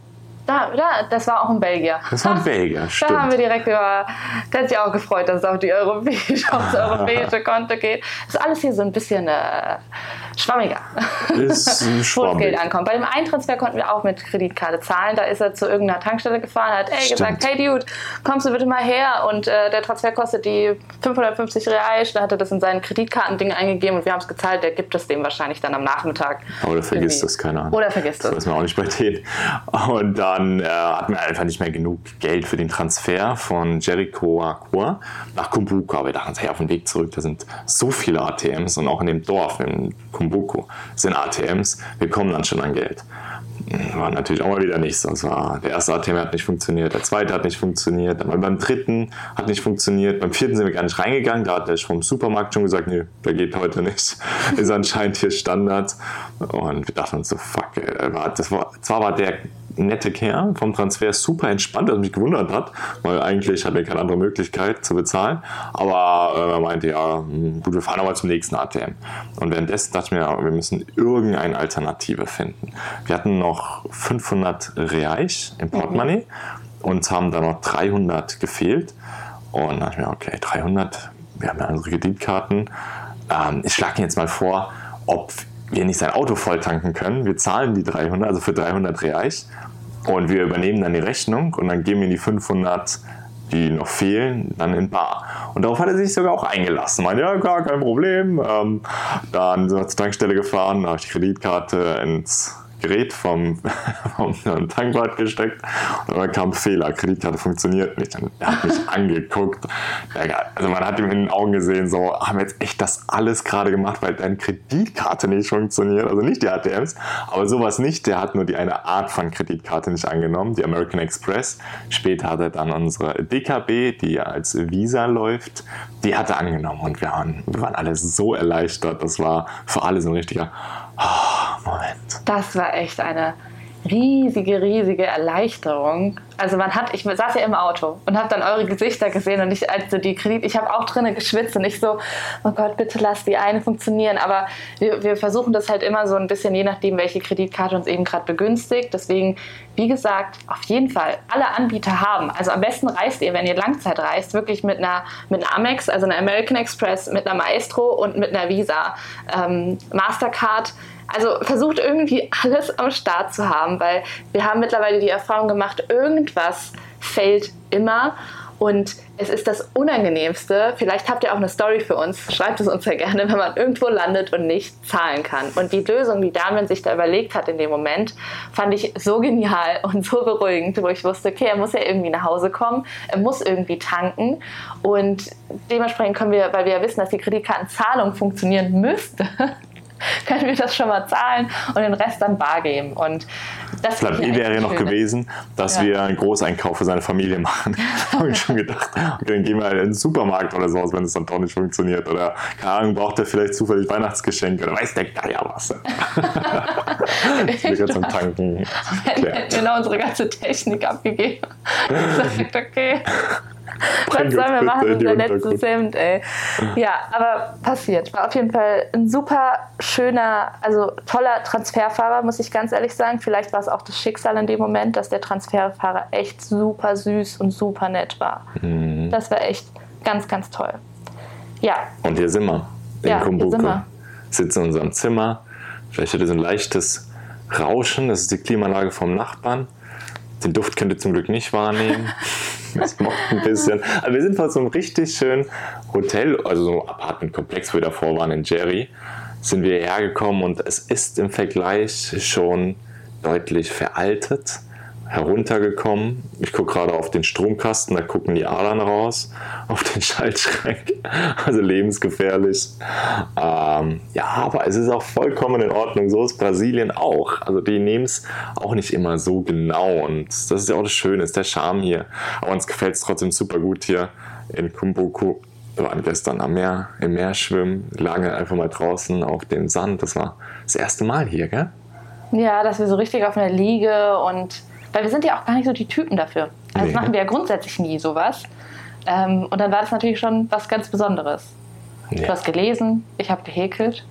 S2: da, da, das war auch ein Belgier.
S1: Das war ein Belgier, stimmt.
S2: Da haben wir direkt über, der hat sich auch gefreut, dass es auf, die europäische, auf das europäische Konto geht. Das ist alles hier so ein bisschen äh, schwammiger.
S1: Ist schwammig.
S2: Geld ankommt. Bei dem Eintransfer konnten wir auch mit Kreditkarte zahlen. Da ist er zu irgendeiner Tankstelle gefahren, hat ey, gesagt, hey Dude, kommst du bitte mal her und äh, der Transfer kostet die 550 Reais. Da hat er das in seinen Kreditkartending eingegeben und wir haben es gezahlt. Der gibt es dem wahrscheinlich dann am Nachmittag.
S1: Oder vergisst das, keine Ahnung.
S2: Oder vergisst das.
S1: Das weiß man auch nicht bei denen. Und dann äh, hatten wir einfach nicht mehr genug Geld für den Transfer von Jericho Aqua nach Kumbuka. Aber wir dachten, hey, auf dem Weg zurück, da sind so viele ATMs und auch in dem Dorf, in Kumbuku sind ATMs, wir kommen dann schon an Geld. War natürlich auch mal wieder nicht so. War, der erste ATM hat nicht funktioniert, der zweite hat nicht funktioniert, dann beim dritten hat nicht funktioniert, beim vierten sind wir gar nicht reingegangen, da hat der vom Supermarkt schon gesagt, nee, der geht heute nicht. Ist anscheinend hier Standard. Und wir dachten uns so, fuck, ey. das war, zwar war der nette Kerl vom Transfer, super entspannt, was mich gewundert hat, weil eigentlich hatten wir keine andere Möglichkeit zu bezahlen. Aber äh, er meinte, ja, hm, gut, wir fahren nochmal zum nächsten ATM. Und währenddessen dachte ich mir, wir müssen irgendeine Alternative finden. Wir hatten noch 500 Reais im Portemonnaie mhm. und haben dann noch 300 gefehlt. Und dann dachte ich mir, okay, 300, wir haben ja unsere Kreditkarten. Ähm, ich schlage jetzt mal vor, ob wir nicht sein Auto voll tanken können. Wir zahlen die 300, also für 300 Reais und wir übernehmen dann die Rechnung und dann geben wir die 500, die noch fehlen, dann in Bar. Und darauf hat er sich sogar auch eingelassen. Meinte, ja, klar, kein Problem. Ähm, dann sind wir zur Tankstelle gefahren, habe ich die Kreditkarte ins Gerät vom, vom Tankwart gesteckt und dann kam Fehler, Kreditkarte funktioniert nicht. Und er hat mich angeguckt. Also man hat ihm in den Augen gesehen, so haben wir jetzt echt das alles gerade gemacht, weil deine Kreditkarte nicht funktioniert. Also nicht die ATMs, aber sowas nicht. Der hat nur die eine Art von Kreditkarte nicht angenommen, die American Express. Später hat er dann unsere DKB, die als Visa läuft, die hat er angenommen und wir waren, wir waren alle so erleichtert. Das war für alle so ein richtiger oh, Moment.
S2: Das war echt eine riesige, riesige Erleichterung. Also man hat, ich saß ja im Auto und habe dann eure Gesichter gesehen und ich, also die Kredit, ich habe auch drinnen geschwitzt und ich so, oh Gott, bitte lass die eine funktionieren. Aber wir, wir versuchen das halt immer so ein bisschen, je nachdem, welche Kreditkarte uns eben gerade begünstigt. Deswegen, wie gesagt, auf jeden Fall alle Anbieter haben. Also am besten reist ihr, wenn ihr Langzeit reist, wirklich mit einer, mit einer Amex, also einer American Express, mit einer Maestro und mit einer Visa. Ähm, Mastercard also versucht irgendwie alles am Start zu haben, weil wir haben mittlerweile die Erfahrung gemacht, irgendwas fällt immer. Und es ist das Unangenehmste. Vielleicht habt ihr auch eine Story für uns. Schreibt es uns ja gerne, wenn man irgendwo landet und nicht zahlen kann. Und die Lösung, die Damian sich da überlegt hat in dem Moment, fand ich so genial und so beruhigend, wo ich wusste, okay, er muss ja irgendwie nach Hause kommen, er muss irgendwie tanken. Und dementsprechend können wir, weil wir ja wissen, dass die Kreditkartenzahlung funktionieren müsste, können wir das schon mal zahlen und den Rest dann bar geben. Und
S1: das Plan wäre ja noch gewesen, dass ja. wir einen Großeinkauf für seine Familie machen. da habe ich schon gedacht, okay, dann gehen wir halt in den Supermarkt oder sowas, wenn es dann doch nicht funktioniert. Oder, keine Ahnung, braucht er vielleicht zufällig Weihnachtsgeschenke oder weiß der Geier was. wir zum Tanken.
S2: Genau unsere ganze Technik abgegeben. Sagt, okay. Was sollen wir machen? Unser letztes Hemd, ey. Ja, aber passiert. War auf jeden Fall ein super schöner, also toller Transferfahrer, muss ich ganz ehrlich sagen. Vielleicht war es auch das Schicksal in dem Moment, dass der Transferfahrer echt super süß und super nett war. Mhm. Das war echt ganz, ganz toll. Ja.
S1: Und hier sind wir. In ja, Kumbuka. Hier sind wir. Sitzen in unserem Zimmer. Vielleicht hat ihr so ein leichtes Rauschen. Das ist die Klimaanlage vom Nachbarn. Den Duft könnt ihr zum Glück nicht wahrnehmen. Das macht ein bisschen. Aber wir sind vor so einem richtig schönen Hotel, also so einem Apartmentkomplex, wo wir davor waren in Jerry, sind wir hergekommen und es ist im Vergleich schon deutlich veraltet heruntergekommen. Ich gucke gerade auf den Stromkasten, da gucken die Adern raus, auf den Schaltschrank. Also lebensgefährlich. Ähm, ja, aber es ist auch vollkommen in Ordnung. So ist Brasilien auch. Also die nehmen es auch nicht immer so genau. Und das ist ja auch das Schöne, ist der Charme hier. Aber uns gefällt es trotzdem super gut hier in Kumbuku. Wir waren gestern am Meer, im Meer schwimmen, lange einfach mal draußen auf dem Sand. Das war das erste Mal hier, gell?
S2: Ja, dass wir so richtig auf einer Liege und weil wir sind ja auch gar nicht so die Typen dafür. Also nee. das machen wir ja grundsätzlich nie sowas. Ähm, und dann war das natürlich schon was ganz Besonderes. Nee. Du hast gelesen, ich habe gehäkelt.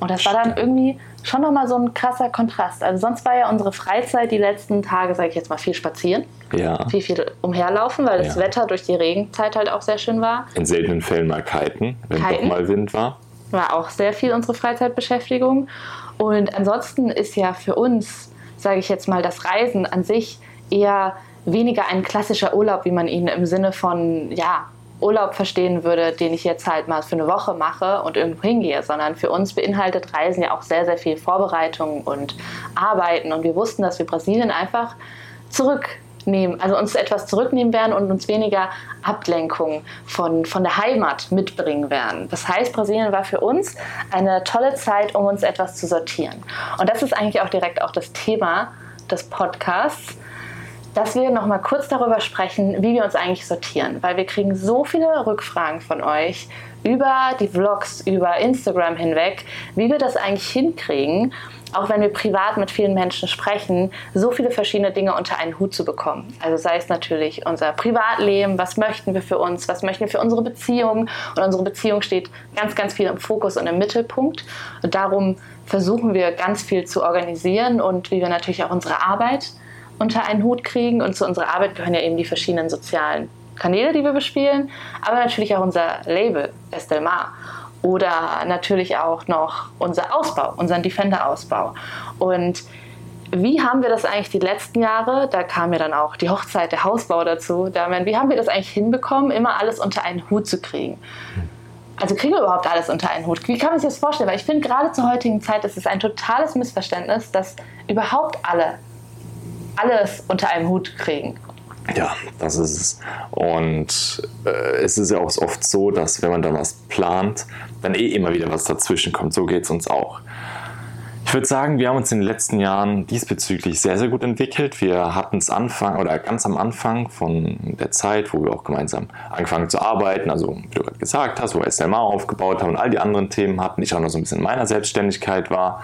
S2: Und das war dann irgendwie schon nochmal so ein krasser Kontrast. Also sonst war ja unsere Freizeit die letzten Tage, sage ich jetzt mal, viel spazieren. Ja. Viel, viel umherlaufen, weil das Wetter durch die Regenzeit halt auch sehr schön war.
S1: In seltenen Fällen mal kiten, wenn kiten. doch mal Wind war.
S2: War auch sehr viel unsere Freizeitbeschäftigung. Und ansonsten ist ja für uns sage ich jetzt mal, das Reisen an sich eher weniger ein klassischer Urlaub, wie man ihn im Sinne von, ja, Urlaub verstehen würde, den ich jetzt halt mal für eine Woche mache und irgendwo hingehe, sondern für uns beinhaltet Reisen ja auch sehr, sehr viel Vorbereitung und Arbeiten. Und wir wussten, dass wir Brasilien einfach zurück nehmen, also uns etwas zurücknehmen werden und uns weniger Ablenkung von, von der Heimat mitbringen werden. Das heißt, Brasilien war für uns eine tolle Zeit, um uns etwas zu sortieren. Und das ist eigentlich auch direkt auch das Thema des Podcasts dass wir noch mal kurz darüber sprechen, wie wir uns eigentlich sortieren, weil wir kriegen so viele Rückfragen von euch über die Vlogs, über Instagram hinweg, wie wir das eigentlich hinkriegen auch wenn wir privat mit vielen Menschen sprechen, so viele verschiedene Dinge unter einen Hut zu bekommen. Also sei es natürlich unser Privatleben, was möchten wir für uns, was möchten wir für unsere Beziehung. Und unsere Beziehung steht ganz, ganz viel im Fokus und im Mittelpunkt. Und darum versuchen wir ganz viel zu organisieren und wie wir natürlich auch unsere Arbeit unter einen Hut kriegen. Und zu unserer Arbeit gehören ja eben die verschiedenen sozialen Kanäle, die wir bespielen, aber natürlich auch unser Label Estelmar oder natürlich auch noch unser Ausbau, unseren Defender-Ausbau. Und wie haben wir das eigentlich die letzten Jahre, da kam ja dann auch die Hochzeit, der Hausbau dazu, Damian, wie haben wir das eigentlich hinbekommen, immer alles unter einen Hut zu kriegen? Also kriegen wir überhaupt alles unter einen Hut? Wie kann man sich das vorstellen? Weil ich finde, gerade zur heutigen Zeit ist es ein totales Missverständnis, dass überhaupt alle alles unter einen Hut kriegen.
S1: Ja, das ist es. Und äh, es ist ja auch oft so, dass wenn man dann was plant, dann eh immer wieder was dazwischen kommt. So geht es uns auch. Ich würde sagen, wir haben uns in den letzten Jahren diesbezüglich sehr, sehr gut entwickelt. Wir hatten es Anfang oder ganz am Anfang von der Zeit, wo wir auch gemeinsam angefangen zu arbeiten, also wie du gerade gesagt hast, wo wir SLMA aufgebaut haben und all die anderen Themen hatten, ich auch noch so ein bisschen in meiner Selbstständigkeit war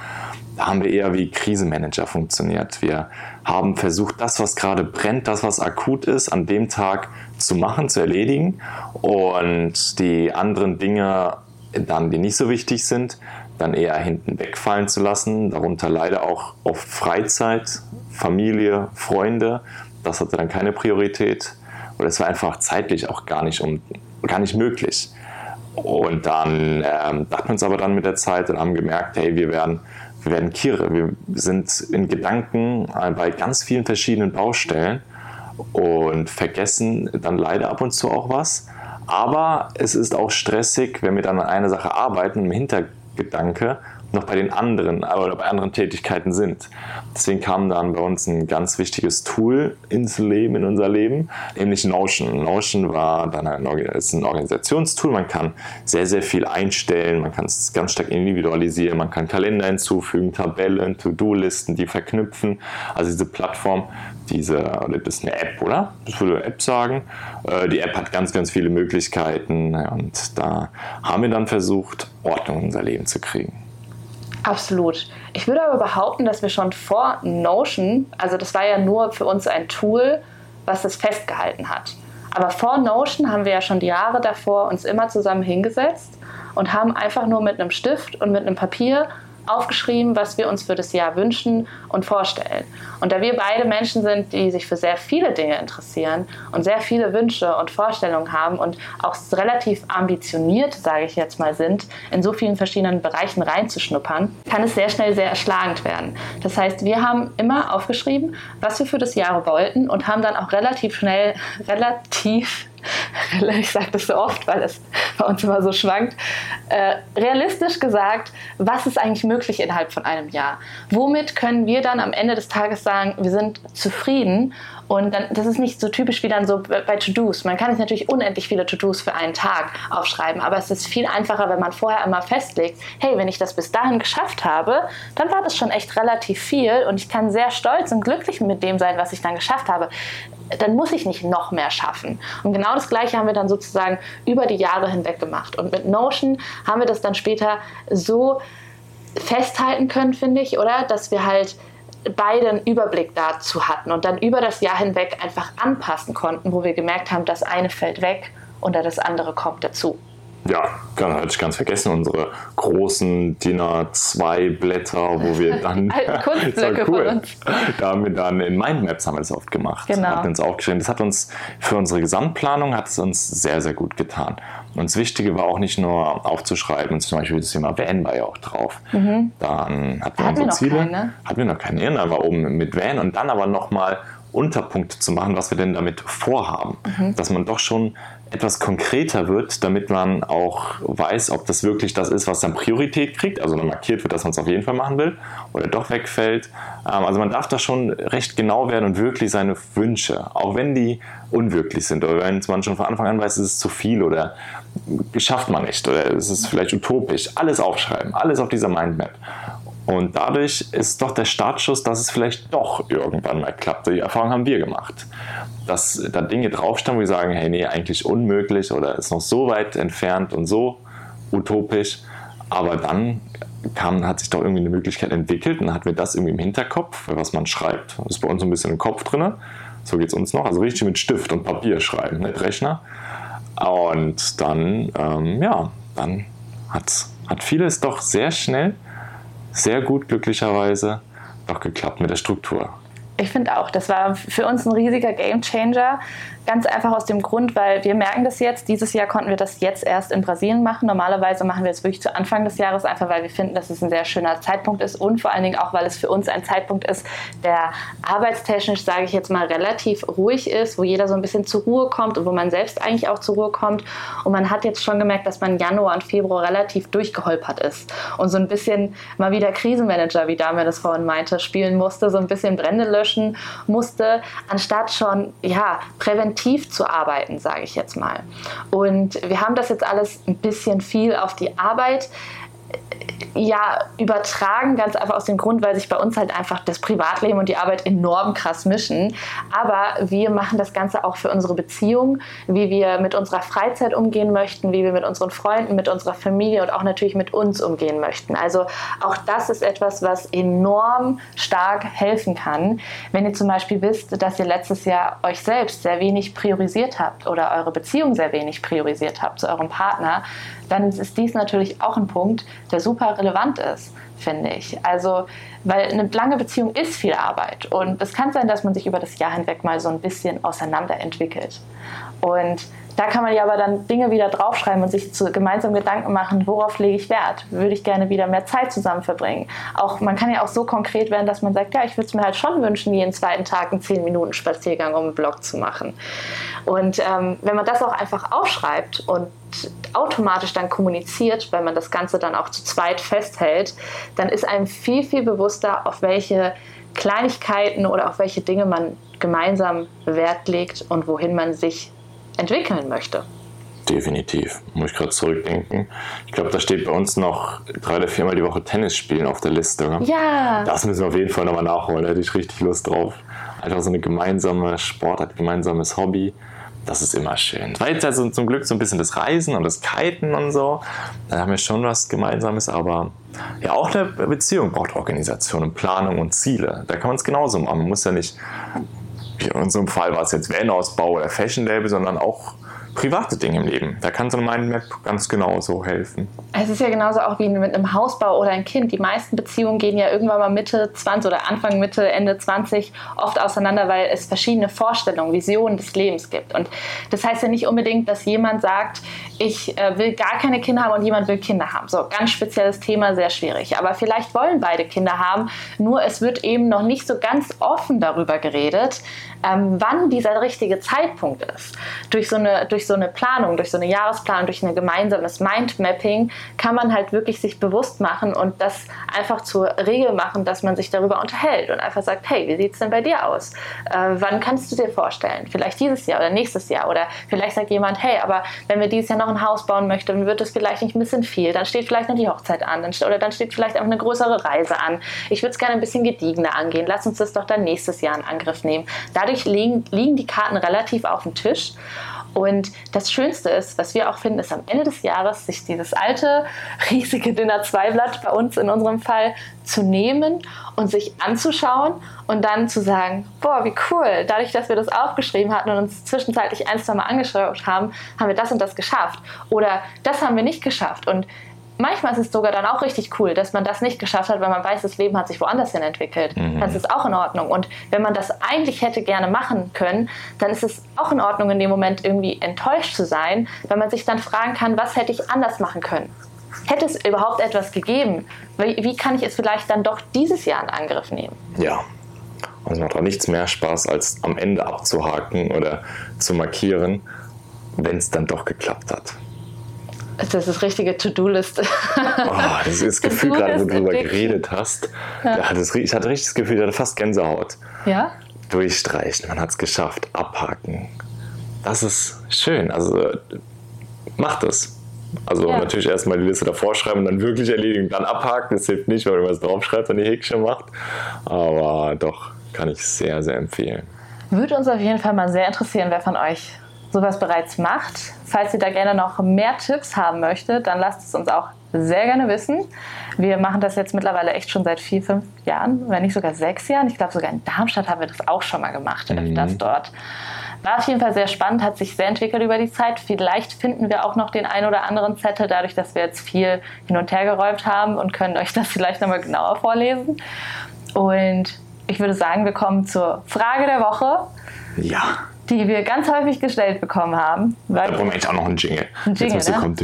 S1: da haben wir eher wie Krisenmanager funktioniert. Wir haben versucht, das, was gerade brennt, das, was akut ist, an dem Tag zu machen, zu erledigen und die anderen Dinge dann, die nicht so wichtig sind, dann eher hinten wegfallen zu lassen. Darunter leider auch oft Freizeit, Familie, Freunde. Das hatte dann keine Priorität. Oder es war einfach zeitlich auch gar nicht, um, gar nicht möglich. Und dann ähm, dachten wir uns aber dann mit der Zeit und haben gemerkt, hey, wir werden wir werden kirre. Wir sind in Gedanken bei ganz vielen verschiedenen Baustellen und vergessen dann leider ab und zu auch was. Aber es ist auch stressig, wenn wir dann an einer Sache arbeiten, im Hintergedanke noch bei den anderen oder bei anderen Tätigkeiten sind. Deswegen kam dann bei uns ein ganz wichtiges Tool ins Leben, in unser Leben, nämlich Notion. Notion war dann ein, ist ein Organisationstool. Man kann sehr, sehr viel einstellen. Man kann es ganz stark individualisieren. Man kann Kalender hinzufügen, Tabellen, To-Do-Listen, die verknüpfen. Also diese Plattform, diese, das ist eine App, oder? Ich würde App sagen. Äh, die App hat ganz, ganz viele Möglichkeiten und da haben wir dann versucht, Ordnung in unser Leben zu kriegen.
S2: Absolut. Ich würde aber behaupten, dass wir schon vor Notion, also das war ja nur für uns ein Tool, was das festgehalten hat. Aber vor Notion haben wir ja schon die Jahre davor uns immer zusammen hingesetzt und haben einfach nur mit einem Stift und mit einem Papier aufgeschrieben, was wir uns für das Jahr wünschen und vorstellen. Und da wir beide Menschen sind, die sich für sehr viele Dinge interessieren und sehr viele Wünsche und Vorstellungen haben und auch relativ ambitioniert, sage ich jetzt mal, sind, in so vielen verschiedenen Bereichen reinzuschnuppern, kann es sehr schnell sehr erschlagend werden. Das heißt, wir haben immer aufgeschrieben, was wir für das Jahr wollten und haben dann auch relativ schnell, relativ ich sage das so oft, weil es bei uns immer so schwankt, äh, realistisch gesagt, was ist eigentlich möglich innerhalb von einem Jahr? Womit können wir dann am Ende des Tages sagen, wir sind zufrieden? Und dann, das ist nicht so typisch wie dann so bei To-Dos. Man kann sich natürlich unendlich viele To-Dos für einen Tag aufschreiben, aber es ist viel einfacher, wenn man vorher einmal festlegt, hey, wenn ich das bis dahin geschafft habe, dann war das schon echt relativ viel und ich kann sehr stolz und glücklich mit dem sein, was ich dann geschafft habe dann muss ich nicht noch mehr schaffen. Und genau das Gleiche haben wir dann sozusagen über die Jahre hinweg gemacht. Und mit Notion haben wir das dann später so festhalten können, finde ich, oder? Dass wir halt beide einen Überblick dazu hatten und dann über das Jahr hinweg einfach anpassen konnten, wo wir gemerkt haben, das eine fällt weg und das andere kommt dazu.
S1: Ja, kann hatte ich ganz vergessen, unsere großen DIN A2 Blätter, wo wir dann.
S2: Kunstblöcke cool. von uns.
S1: Da haben wir dann in Mindmaps haben wir das oft gemacht. Genau. Hatten uns aufgeschrieben. Das hat uns für unsere Gesamtplanung hat es uns sehr, sehr gut getan. Und das Wichtige war auch nicht nur aufzuschreiben, zum Beispiel das Thema Van war ja auch drauf. Mhm. Dann hatten wir unsere Ziele. Keine. Hatten wir noch keine, dann war oben mit Van und dann aber nochmal Unterpunkte zu machen, was wir denn damit vorhaben. Mhm. Dass man doch schon etwas konkreter wird, damit man auch weiß, ob das wirklich das ist, was dann Priorität kriegt, also dann markiert wird, dass man es auf jeden Fall machen will oder doch wegfällt. Ähm, also man darf da schon recht genau werden und wirklich seine Wünsche, auch wenn die unwirklich sind oder wenn man schon von Anfang an weiß, es ist zu viel oder schafft man nicht oder es ist vielleicht utopisch, alles aufschreiben, alles auf dieser Mindmap. Und dadurch ist doch der Startschuss, dass es vielleicht doch irgendwann mal klappt. Die Erfahrung haben wir gemacht. Dass da Dinge draufstehen, wo wir sagen, hey, nee, eigentlich unmöglich oder ist noch so weit entfernt und so utopisch. Aber dann kam, hat sich doch irgendwie eine Möglichkeit entwickelt und dann hatten wir das irgendwie im Hinterkopf, was man schreibt. Das ist bei uns ein bisschen im Kopf drin. So geht es uns noch. Also richtig mit Stift und Papier schreiben, nicht Rechner. Und dann, ähm, ja, dann hat, hat vieles doch sehr schnell sehr gut glücklicherweise noch geklappt mit der Struktur.
S2: Ich finde auch, das war für uns ein riesiger Gamechanger. Ganz einfach aus dem Grund, weil wir merken das jetzt. Dieses Jahr konnten wir das jetzt erst in Brasilien machen. Normalerweise machen wir es wirklich zu Anfang des Jahres, einfach weil wir finden, dass es ein sehr schöner Zeitpunkt ist und vor allen Dingen auch, weil es für uns ein Zeitpunkt ist, der arbeitstechnisch, sage ich jetzt mal, relativ ruhig ist, wo jeder so ein bisschen zur Ruhe kommt und wo man selbst eigentlich auch zur Ruhe kommt. Und man hat jetzt schon gemerkt, dass man Januar und Februar relativ durchgeholpert ist und so ein bisschen mal wieder Krisenmanager, wie Dame das vorhin meinte, spielen musste, so ein bisschen Brände löschen musste, anstatt schon ja präventiv kreativ zu arbeiten, sage ich jetzt mal. Und wir haben das jetzt alles ein bisschen viel auf die Arbeit ja, übertragen, ganz einfach aus dem Grund, weil sich bei uns halt einfach das Privatleben und die Arbeit enorm krass mischen. Aber wir machen das Ganze auch für unsere Beziehung, wie wir mit unserer Freizeit umgehen möchten, wie wir mit unseren Freunden, mit unserer Familie und auch natürlich mit uns umgehen möchten. Also auch das ist etwas, was enorm stark helfen kann, wenn ihr zum Beispiel wisst, dass ihr letztes Jahr euch selbst sehr wenig priorisiert habt oder eure Beziehung sehr wenig priorisiert habt zu eurem Partner, dann ist dies natürlich auch ein Punkt, der super relevant ist, finde ich. Also, weil eine lange Beziehung ist viel Arbeit und es kann sein, dass man sich über das Jahr hinweg mal so ein bisschen auseinanderentwickelt. Und Da kann man ja aber dann Dinge wieder draufschreiben und sich zu, gemeinsam Gedanken machen, worauf lege ich Wert? Würde ich gerne wieder mehr Zeit zusammen verbringen? Auch, man kann ja auch so konkret werden, dass man sagt, ja, ich würde es mir halt schon wünschen, jeden zweiten Tag einen 10 Minuten Spaziergang um den Blog zu machen. Und ähm, wenn man das auch einfach aufschreibt und automatisch dann kommuniziert, weil man das Ganze dann auch zu zweit festhält, dann ist einem viel, viel bewusster, auf welche Kleinigkeiten oder auf welche Dinge man gemeinsam Wert legt und wohin man sich entwickeln möchte.
S1: Definitiv. Muss ich gerade zurückdenken. Ich glaube, da steht bei uns noch drei oder viermal die Woche Tennis spielen auf der Liste.
S2: Ja.
S1: Das müssen wir auf jeden Fall nochmal nachholen. Da hätte ich richtig Lust drauf. Einfach so eine gemeinsame Sportart, gemeinsames Hobby. Das ist immer schön. Weil jetzt also zum Glück so ein bisschen das Reisen und das Kiten und so. Da haben wir schon was Gemeinsames, aber ja, auch eine Beziehung braucht Organisation und Planung und Ziele. Da kann man es genauso machen. Man muss ja nicht, in unserem Fall war es jetzt Van-Ausbau oder Fashion-Label, sondern auch private Dinge im Leben. Da kann so ein Mindmap ganz genauso helfen.
S2: Es ist ja genauso auch wie mit einem Hausbau oder ein Kind. Die meisten Beziehungen gehen ja irgendwann mal Mitte 20 oder Anfang, Mitte, Ende 20 oft auseinander, weil es verschiedene Vorstellungen, Visionen des Lebens gibt. Und das heißt ja nicht unbedingt, dass jemand sagt, ich äh, will gar keine Kinder haben und jemand will Kinder haben. So, ganz spezielles Thema, sehr schwierig. Aber vielleicht wollen beide Kinder haben, nur es wird eben noch nicht so ganz offen darüber geredet, ähm, wann dieser richtige Zeitpunkt ist. Durch so, eine, durch so eine Planung, durch so eine Jahresplanung, durch ein gemeinsames Mindmapping kann man halt wirklich sich bewusst machen und das einfach zur Regel machen, dass man sich darüber unterhält und einfach sagt, hey, wie sieht es denn bei dir aus? Äh, wann kannst du dir vorstellen? Vielleicht dieses Jahr oder nächstes Jahr oder vielleicht sagt jemand, hey, aber wenn wir dieses Jahr noch ein Haus bauen möchten, dann wird es vielleicht nicht ein bisschen viel, dann steht vielleicht noch die Hochzeit an dann, oder dann steht vielleicht auch eine größere Reise an. Ich würde es gerne ein bisschen gediegener angehen. Lass uns das doch dann nächstes Jahr in Angriff nehmen. Dadurch liegen, liegen die Karten relativ auf dem Tisch und das Schönste ist, was wir auch finden, ist am Ende des Jahres sich dieses alte, riesige Dinner 2 Blatt bei uns in unserem Fall zu nehmen und sich anzuschauen und dann zu sagen, boah, wie cool, dadurch, dass wir das aufgeschrieben hatten und uns zwischenzeitlich ein, zwei Mal angeschaut haben, haben wir das und das geschafft. Oder das haben wir nicht geschafft. Und manchmal ist es sogar dann auch richtig cool, dass man das nicht geschafft hat, weil man weiß, das Leben hat sich woanders hin entwickelt. Mhm. Das ist auch in Ordnung. Und wenn man das eigentlich hätte gerne machen können, dann ist es auch in Ordnung, in dem Moment irgendwie enttäuscht zu sein, weil man sich dann fragen kann, was hätte ich anders machen können? Hätte es überhaupt etwas gegeben? Wie, wie kann ich es vielleicht dann doch dieses Jahr in Angriff nehmen?
S1: Ja, und es macht auch nichts mehr Spaß, als am Ende abzuhaken oder zu markieren, wenn es dann doch geklappt hat.
S2: Das ist richtige To-Do-Liste.
S1: Oh, das ist das Gefühl gerade, wo du darüber geredet hast. Ja. Das, ich hatte richtig das Gefühl, ich hatte fast Gänsehaut.
S2: Ja?
S1: Durchstreichen, man hat es geschafft, abhaken. Das ist schön. Also macht es. Also ja. natürlich erstmal die Liste davor schreiben und dann wirklich erledigen, dann abhaken. Das hilft nicht, weil man was draufschreibt und die Häkchen macht. Aber doch, kann ich sehr, sehr empfehlen.
S2: Würde uns auf jeden Fall mal sehr interessieren, wer von euch sowas bereits macht. Falls ihr da gerne noch mehr Tipps haben möchtet, dann lasst es uns auch sehr gerne wissen. Wir machen das jetzt mittlerweile echt schon seit vier, fünf Jahren, wenn nicht sogar sechs Jahren. Ich glaube, sogar in Darmstadt haben wir das auch schon mal gemacht, mhm. dort. War auf jeden Fall sehr spannend, hat sich sehr entwickelt über die Zeit. Vielleicht finden wir auch noch den einen oder anderen Zettel, dadurch, dass wir jetzt viel hin und her geräumt haben und können euch das vielleicht nochmal genauer vorlesen. Und ich würde sagen, wir kommen zur Frage der Woche.
S1: Ja
S2: die wir ganz häufig gestellt bekommen haben.
S1: da brauchen wir eigentlich auch noch einen Jingle. Ein Jingle, Jetzt,
S2: ne? kommt.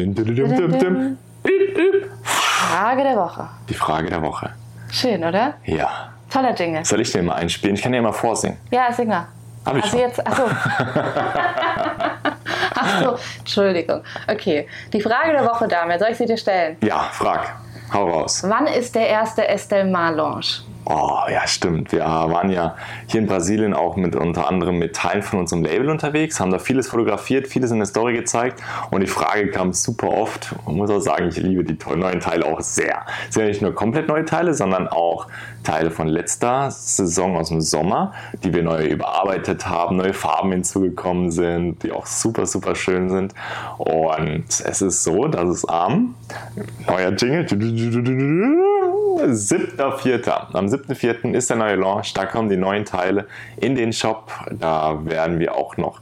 S2: Frage der Woche.
S1: Die Frage der Woche.
S2: Schön, oder?
S1: Ja.
S2: Toller Jingle.
S1: Soll ich den mal einspielen? Ich kann den mal vorsingen.
S2: Ja, sing mal.
S1: Hab ich
S2: also
S1: schon.
S2: jetzt, achso. achso, Entschuldigung. Okay, die Frage der Woche, Dame, soll ich sie dir stellen?
S1: Ja, frag. Hau raus.
S2: Wann ist der erste Estelle Marlange?
S1: Oh, ja, stimmt. Wir waren ja hier in Brasilien auch mit unter anderem mit Teilen von unserem Label unterwegs, haben da vieles fotografiert, vieles in der Story gezeigt und die Frage kam super oft. Man muss auch sagen, ich liebe die neuen Teile auch sehr. Es sind ja nicht nur komplett neue Teile, sondern auch Teile von letzter Saison aus dem Sommer, die wir neu überarbeitet haben, neue Farben hinzugekommen sind, die auch super, super schön sind. Und es ist so, dass es am neuer Jingle 7.4. Am 7.4. ist der neue Launch, da kommen die neuen Teile in den Shop. Da werden wir auch noch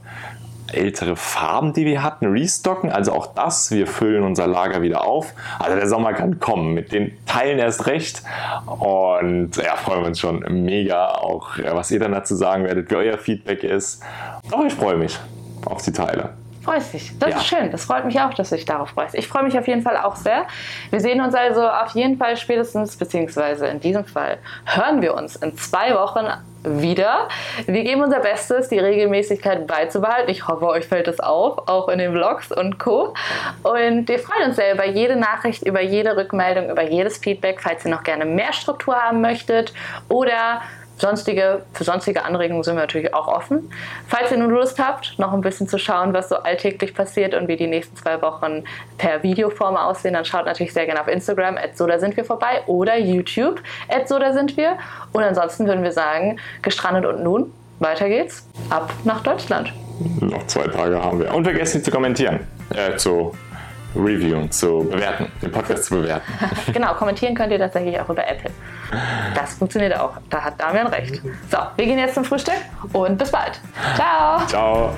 S1: ältere Farben, die wir hatten, restocken. Also auch das, wir füllen unser Lager wieder auf. Also der Sommer kann kommen, mit den Teilen erst recht. Und ja, freuen wir uns schon mega, auch was ihr dann dazu sagen werdet, wie euer Feedback ist. Aber ich freue mich auf die Teile.
S2: Freust dich. Das
S1: Ja.
S2: ist schön. Das freut mich auch, dass du dich darauf freust. Ich freue mich auf jeden Fall auch sehr. Wir sehen uns also auf jeden Fall spätestens, beziehungsweise in diesem Fall hören wir uns in zwei Wochen wieder. Wir geben unser Bestes, die Regelmäßigkeit beizubehalten. Ich hoffe, euch fällt es auf, auch in den Vlogs und Co. Und wir freuen uns sehr über jede Nachricht, über jede Rückmeldung, über jedes Feedback, falls ihr noch gerne mehr Struktur haben möchtet oder Sonstige, für sonstige Anregungen sind wir natürlich auch offen. Falls ihr nun Lust habt, noch ein bisschen zu schauen, was so alltäglich passiert und wie die nächsten zwei Wochen per Videoform aussehen, dann schaut natürlich sehr gerne auf Instagram, so da sind wir vorbei, oder YouTube, so da sind wir. Und ansonsten würden wir sagen, gestrandet und nun, weiter geht's, ab nach Deutschland.
S1: Noch zwei Tage haben wir. Und vergesst nicht zu kommentieren, äh, zu reviewen, zu bewerten, den Podcast zu bewerten.
S2: Genau, kommentieren könnt ihr tatsächlich auch über Apple. Das funktioniert auch. Da hat Damian recht. So, wir gehen jetzt zum Frühstück und bis bald. Ciao.
S1: Ciao.